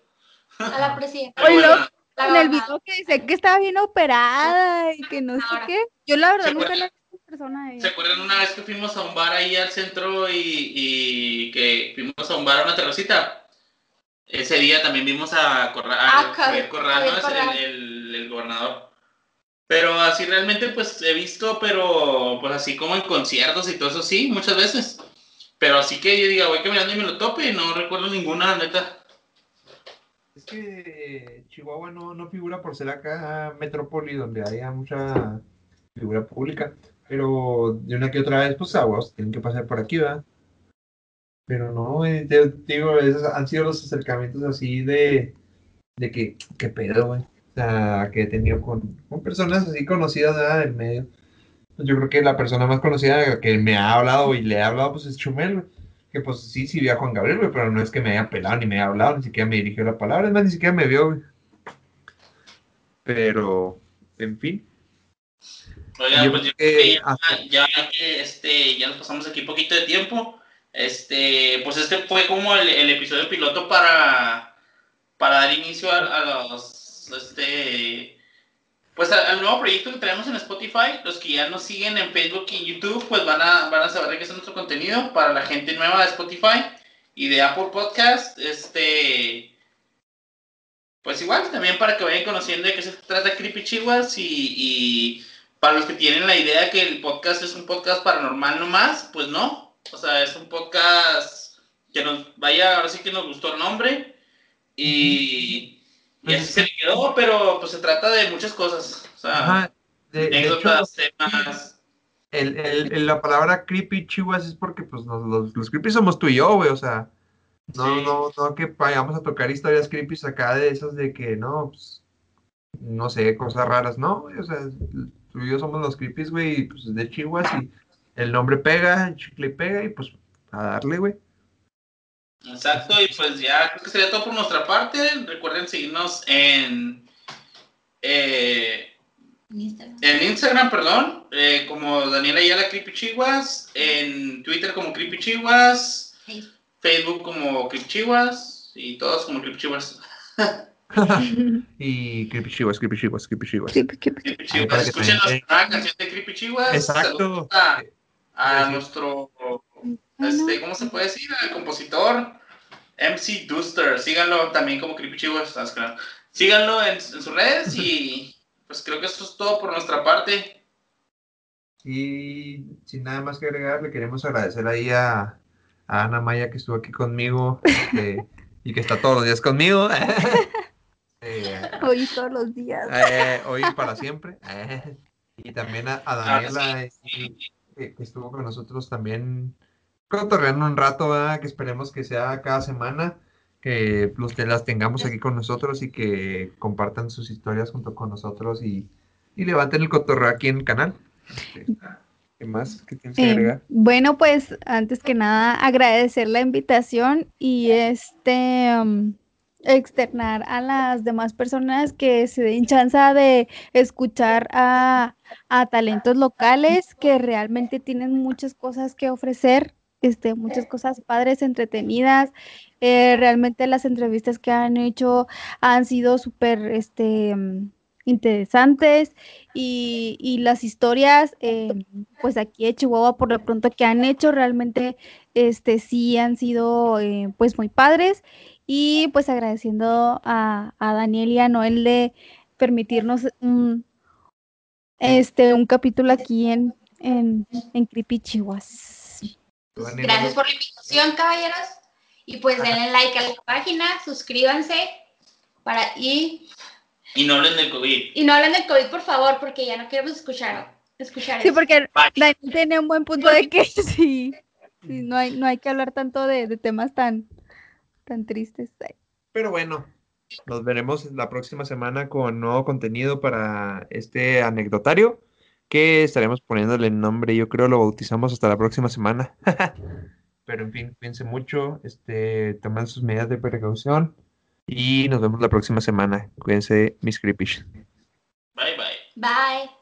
A la presidenta. La
En el video que dice que estaba bien operada y que no sé qué. Yo la verdad
¿Se
nunca la he visto en persona. a
¿Se acuerdan una vez que fuimos a un bar ahí al centro y, y que fuimos a un bar a una terracita? Ese día también vimos a,
Ah,
Javier Corral, ¿no?
Javier
Es
Corral.
el, el- el gobernador. Pero así realmente pues he visto, pero pues así como en conciertos y todo eso sí, muchas veces. Pero así que yo diga, voy caminando y me lo tope y no recuerdo ninguna, neta.
Es que Chihuahua no, no figura por ser acá metrópoli donde haya mucha figura pública. Pero de una que otra vez, pues aguas, tienen que pasar por aquí, ¿verdad? Pero no, eh, te, digo, esos han sido los acercamientos así de, de que, qué pedo, güey. O sea, que he tenido con, con personas así conocidas, ¿verdad? Del medio. Pues yo creo que la persona más conocida que me ha hablado y le ha hablado, pues es Chumel. Que pues sí, sí vi a Juan Gabriel, güey, pero no es que me haya pelado ni me haya hablado, ni siquiera me dirigió la palabra, es más, ni siquiera me vio, güey. Pero, en fin.
Oiga,
Yo
pues yo
creo
que
que
ya, que este, ya nos pasamos aquí poquito de tiempo. Este, pues este fue como el, el episodio piloto para, para dar inicio a, a los este pues al nuevo proyecto que tenemos en Spotify. Los que ya nos siguen en Facebook y YouTube, pues van a, van a saber de qué es nuestro contenido. Para la gente nueva de Spotify y de Apple Podcast, este pues igual, también para que vayan conociendo de qué se trata Creepy Chihuas y, y para los que tienen la idea que el podcast es un podcast paranormal nomás, pues no. O sea, es un podcast que nos vaya, ahora sí que nos gustó el nombre y, y así se le quedó, pero pues se trata de muchas cosas. O sea,
Ajá, de, de hecho,
anécdotas, temas.
el, el- el- la palabra creepy chihuas es porque pues nos- los, los creepy somos tú y yo, güey, o sea, no,
Sí.
no, no que vayamos a tocar historias creepy acá de esas de que no, pues, no sé, cosas raras, ¿no? güey? O sea, tú y yo somos los creepies, güey, y pues de Chihuahua, y el nombre pega, el chicle pega, y pues a darle, güey.
Exacto, y pues ya creo que sería todo por nuestra parte. Recuerden seguirnos en, eh,
Instagram.
en Instagram, perdón, eh, como Daniela Ayala Creepy Chihuas, en Twitter como Creepy Chihuas,
Facebook.
Facebook como Creepy Chihuas, y todos como Creepy Chihuas.
Y creepy Chihuahua, creepy Chihuahua, creepy Chihuahua.
Creepy
para
Chihuas.
que
Escuchen nuestra canción de Creepy Chihuas.
Exacto.
Saludos a, a
Sí.
nuestro, este, ¿cómo se puede decir? Al compositor MC Duster. Síganlo también como Creepy claro. Síganlo en, en sus redes y pues creo que eso es todo por nuestra parte.
Y sin nada más que agregar, le queremos agradecer ahí a, a Ana Maya que estuvo aquí conmigo este, y que está todos los días conmigo. Eh,
Hoy todos los días.
eh, hoy y para siempre. Eh, y también a, a Daniela eh, que, que estuvo con nosotros también cotorreando un rato, ¿verdad? que esperemos que sea cada semana, que los las tengamos aquí con nosotros y que compartan sus historias junto con nosotros y, y levanten el cotorreo aquí en el canal. Este, ¿Qué más? ¿Qué tienes que
Eh,
agregar?
bueno, pues antes que nada agradecer la invitación y este um, externar a las demás personas que se den chance de escuchar a, a talentos locales que realmente tienen muchas cosas que ofrecer, este, muchas cosas padres, entretenidas. Eh, realmente las entrevistas que han hecho han sido súper este, mm, interesantes y, las historias, eh, pues aquí de Chihuahua, por lo pronto que han hecho, realmente este, sí han sido eh, pues muy padres. Y pues agradeciendo a, Daniel y a Noel de permitirnos un, este, un capítulo aquí en, en, en Creepy.
Gracias por la invitación, caballeros. Y pues denle like a la página, suscríbanse para y,
Y no hablen del COVID.
y no hablen del COVID, por favor, porque ya no queremos escuchar, escuchar
Sí,
eso.
porque tiene un buen punto de que sí, sí, no, hay, no hay que hablar tanto de, de temas tan, tan tristes.
Pero bueno, nos veremos la próxima semana con nuevo contenido para este anecdotario que estaremos poniéndole el nombre. Yo creo lo bautizamos hasta la próxima semana. Pero en fin, cuídense mucho, este, tomen sus medidas de precaución y nos vemos la próxima semana. Cuídense, mis creepies.
Bye bye.
Bye.